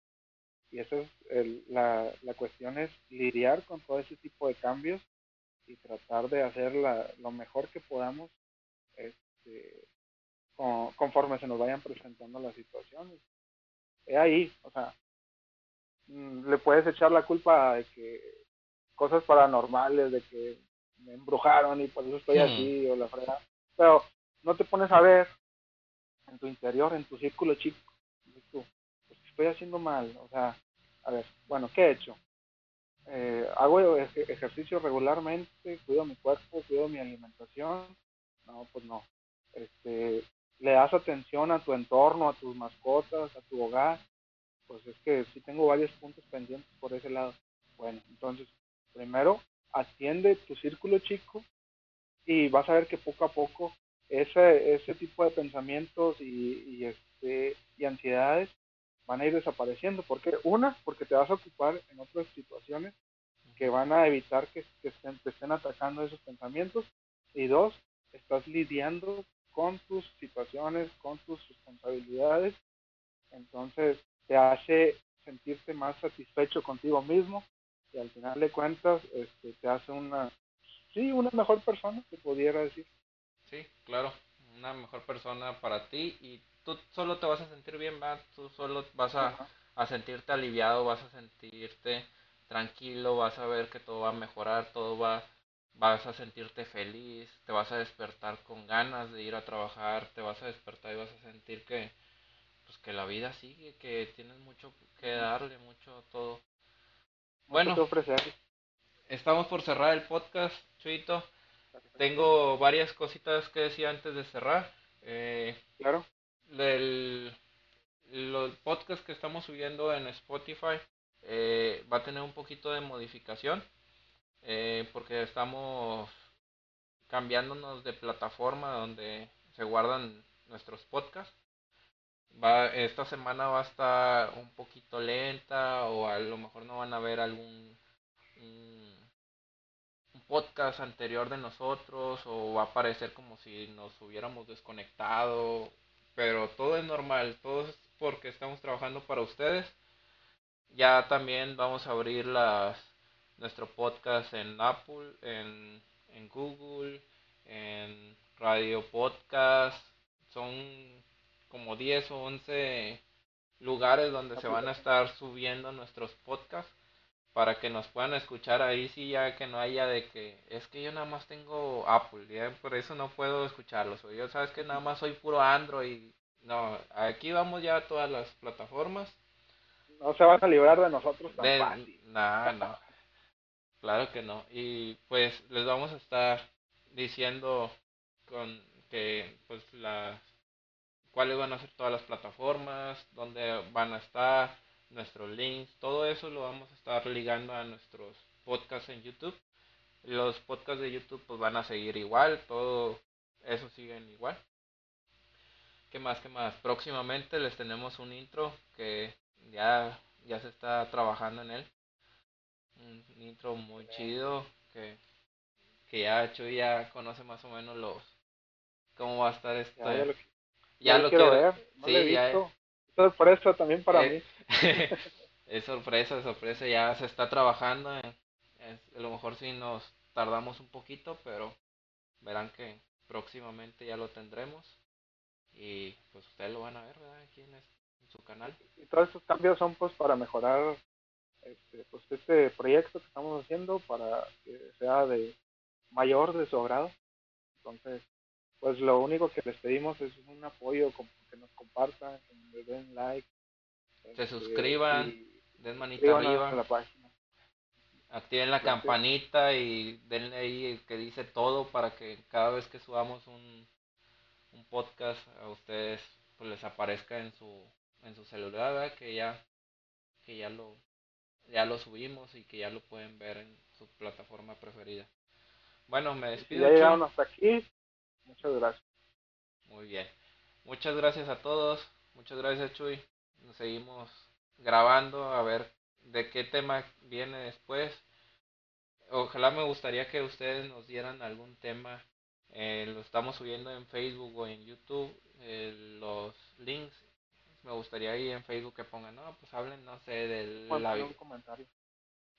Y eso es la, la cuestión es lidiar con todo ese tipo de cambios y tratar de hacer lo mejor que podamos este, conforme se nos vayan presentando las situaciones. Es ahí, o sea, Mm, le puedes echar la culpa de que cosas paranormales, de que me embrujaron y por eso estoy hmm. así o la fregada. Pero no te pones a ver en tu interior, en tu círculo chico, tú, pues, estoy haciendo mal, o sea, a ver, bueno, ¿qué he hecho? Eh, hago ejercicio regularmente, cuido mi cuerpo, cuido mi alimentación, no, pues no. Este, le das atención a tu entorno, a tus mascotas, a tu hogar, pues es que sí tengo varios puntos pendientes por ese lado. Bueno, entonces, primero, atiende tu círculo chico y vas a ver que poco a poco ese, ese tipo de pensamientos y, y, este, y ansiedades van a ir desapareciendo. porque Una, porque te vas a ocupar en otras situaciones que van a evitar que, estén, te estén atacando esos pensamientos. Y dos, estás lidiando con tus situaciones, con tus responsabilidades. Entonces te hace sentirte más satisfecho contigo mismo y al final de cuentas este, te hace una, sí, una mejor persona, te pudiera decir. Sí, claro, una mejor persona para ti y tú solo te vas a sentir bien, ¿va? tú solo vas a, a sentirte aliviado, vas a sentirte tranquilo, vas a ver que todo va a mejorar, todo va, vas a sentirte feliz, te vas a despertar con ganas de ir a trabajar, te vas a despertar y vas a sentir que, pues que la vida sigue, que tienes mucho que darle, mucho todo. Bueno, estamos por cerrar el podcast, Chuito. Tengo varias cositas que decir antes de cerrar. Eh, claro. El, los podcasts que estamos subiendo en Spotify eh, va a tener un poquito de modificación eh, porque estamos cambiándonos de plataforma donde se guardan nuestros podcasts. Va, esta semana va a estar un poquito lenta o a lo mejor no van a ver algún un, podcast anterior de nosotros o va a parecer como si nos hubiéramos desconectado pero todo es normal todo es porque estamos trabajando para ustedes. Ya también vamos a abrir las nuestro podcast en Apple en, en Google en Radio Podcast. Son como 10 o 11 lugares donde se van a estar subiendo nuestros podcasts para que nos puedan escuchar ahí sí ya que no haya de que es que yo nada más tengo Apple ya por eso no puedo escucharlos o yo sabes que nada más soy puro Android no aquí vamos ya a todas las plataformas. No se van a librar de nosotros tan fácil. no. Claro que no. Y pues les vamos a estar diciendo con que pues las cuáles van a ser todas las plataformas, dónde van a estar, nuestros links, todo eso lo vamos a estar ligando a nuestros podcasts en YouTube. Los podcasts de YouTube pues van a seguir igual, todo eso siguen igual. ¿Qué más? ¿Qué más? Próximamente les tenemos un intro que ya, ya se está trabajando en él. Un intro muy chido que, que ya Chuy ya conoce más o menos los cómo va a estar esto ya, lo quiero, ver. sí, ya es. sorpresa también para eh, mí. es sorpresa, sorpresa. Ya se está trabajando. a lo mejor sí nos tardamos un poquito, pero verán que próximamente ya lo tendremos. Y pues ustedes lo van a ver. Aquí en, su canal. Y todos estos cambios son pues para mejorar este, pues este proyecto que estamos haciendo para que sea de mayor de su agrado. Entonces, pues lo único que les pedimos es un apoyo, que nos compartan, que nos den like. Se este, suscriban, den manita arriba. la página. Activen la campanita y denle ahí que dice todo para que cada vez que subamos un, un podcast a ustedes pues les aparezca en su en su celular que ya que ya lo ya lo subimos y que ya lo pueden ver en su plataforma preferida. Bueno, me despido. ya llegaron hasta aquí, Muchas gracias. Muy bien. Muchas gracias a todos. Muchas gracias, Chuy. Nos seguimos grabando a ver de qué tema viene después. Ojalá me gustaría que ustedes nos dieran algún tema. Eh, lo estamos subiendo en Facebook o en YouTube. Eh, los links. Me gustaría ahí en Facebook que pongan, no, pues hablen, no sé, del... La... Un comentario.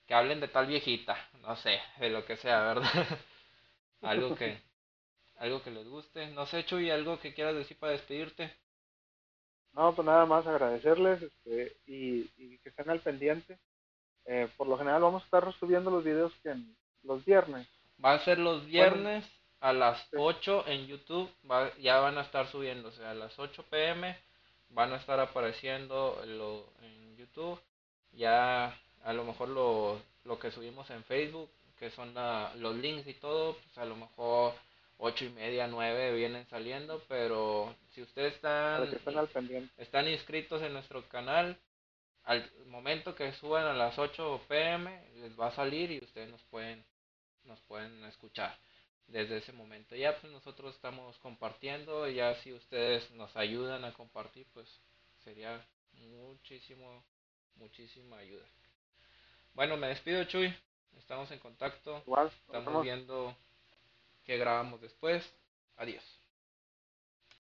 Que hablen de tal viejita, no sé, de lo que sea, ¿verdad? Algo que, algo que les guste. No sé, Chuy, algo que quieras decir para despedirte. No, pues nada más agradecerles este, y, que estén al pendiente. Eh, por lo general vamos a estar subiendo los videos que en los viernes. Va a ser los viernes a las 8 en YouTube. ya van a estar subiéndose a las 8 pm. Van a estar apareciendo lo, en YouTube. Ya a lo mejor lo, lo que subimos en Facebook, que son los links y todo, pues a lo mejor ocho y media, nueve vienen saliendo, pero si ustedes están, están inscritos en nuestro canal, al momento que suban a las 8 pm les va a salir y ustedes nos pueden nos pueden escuchar desde ese momento. Ya pues nosotros estamos compartiendo, ya si ustedes nos ayudan a compartir, pues sería muchísimo, muchísima ayuda. Bueno, me despido, Chuy. Estamos en contacto. Igual, Estamos viendo qué grabamos después. Adiós.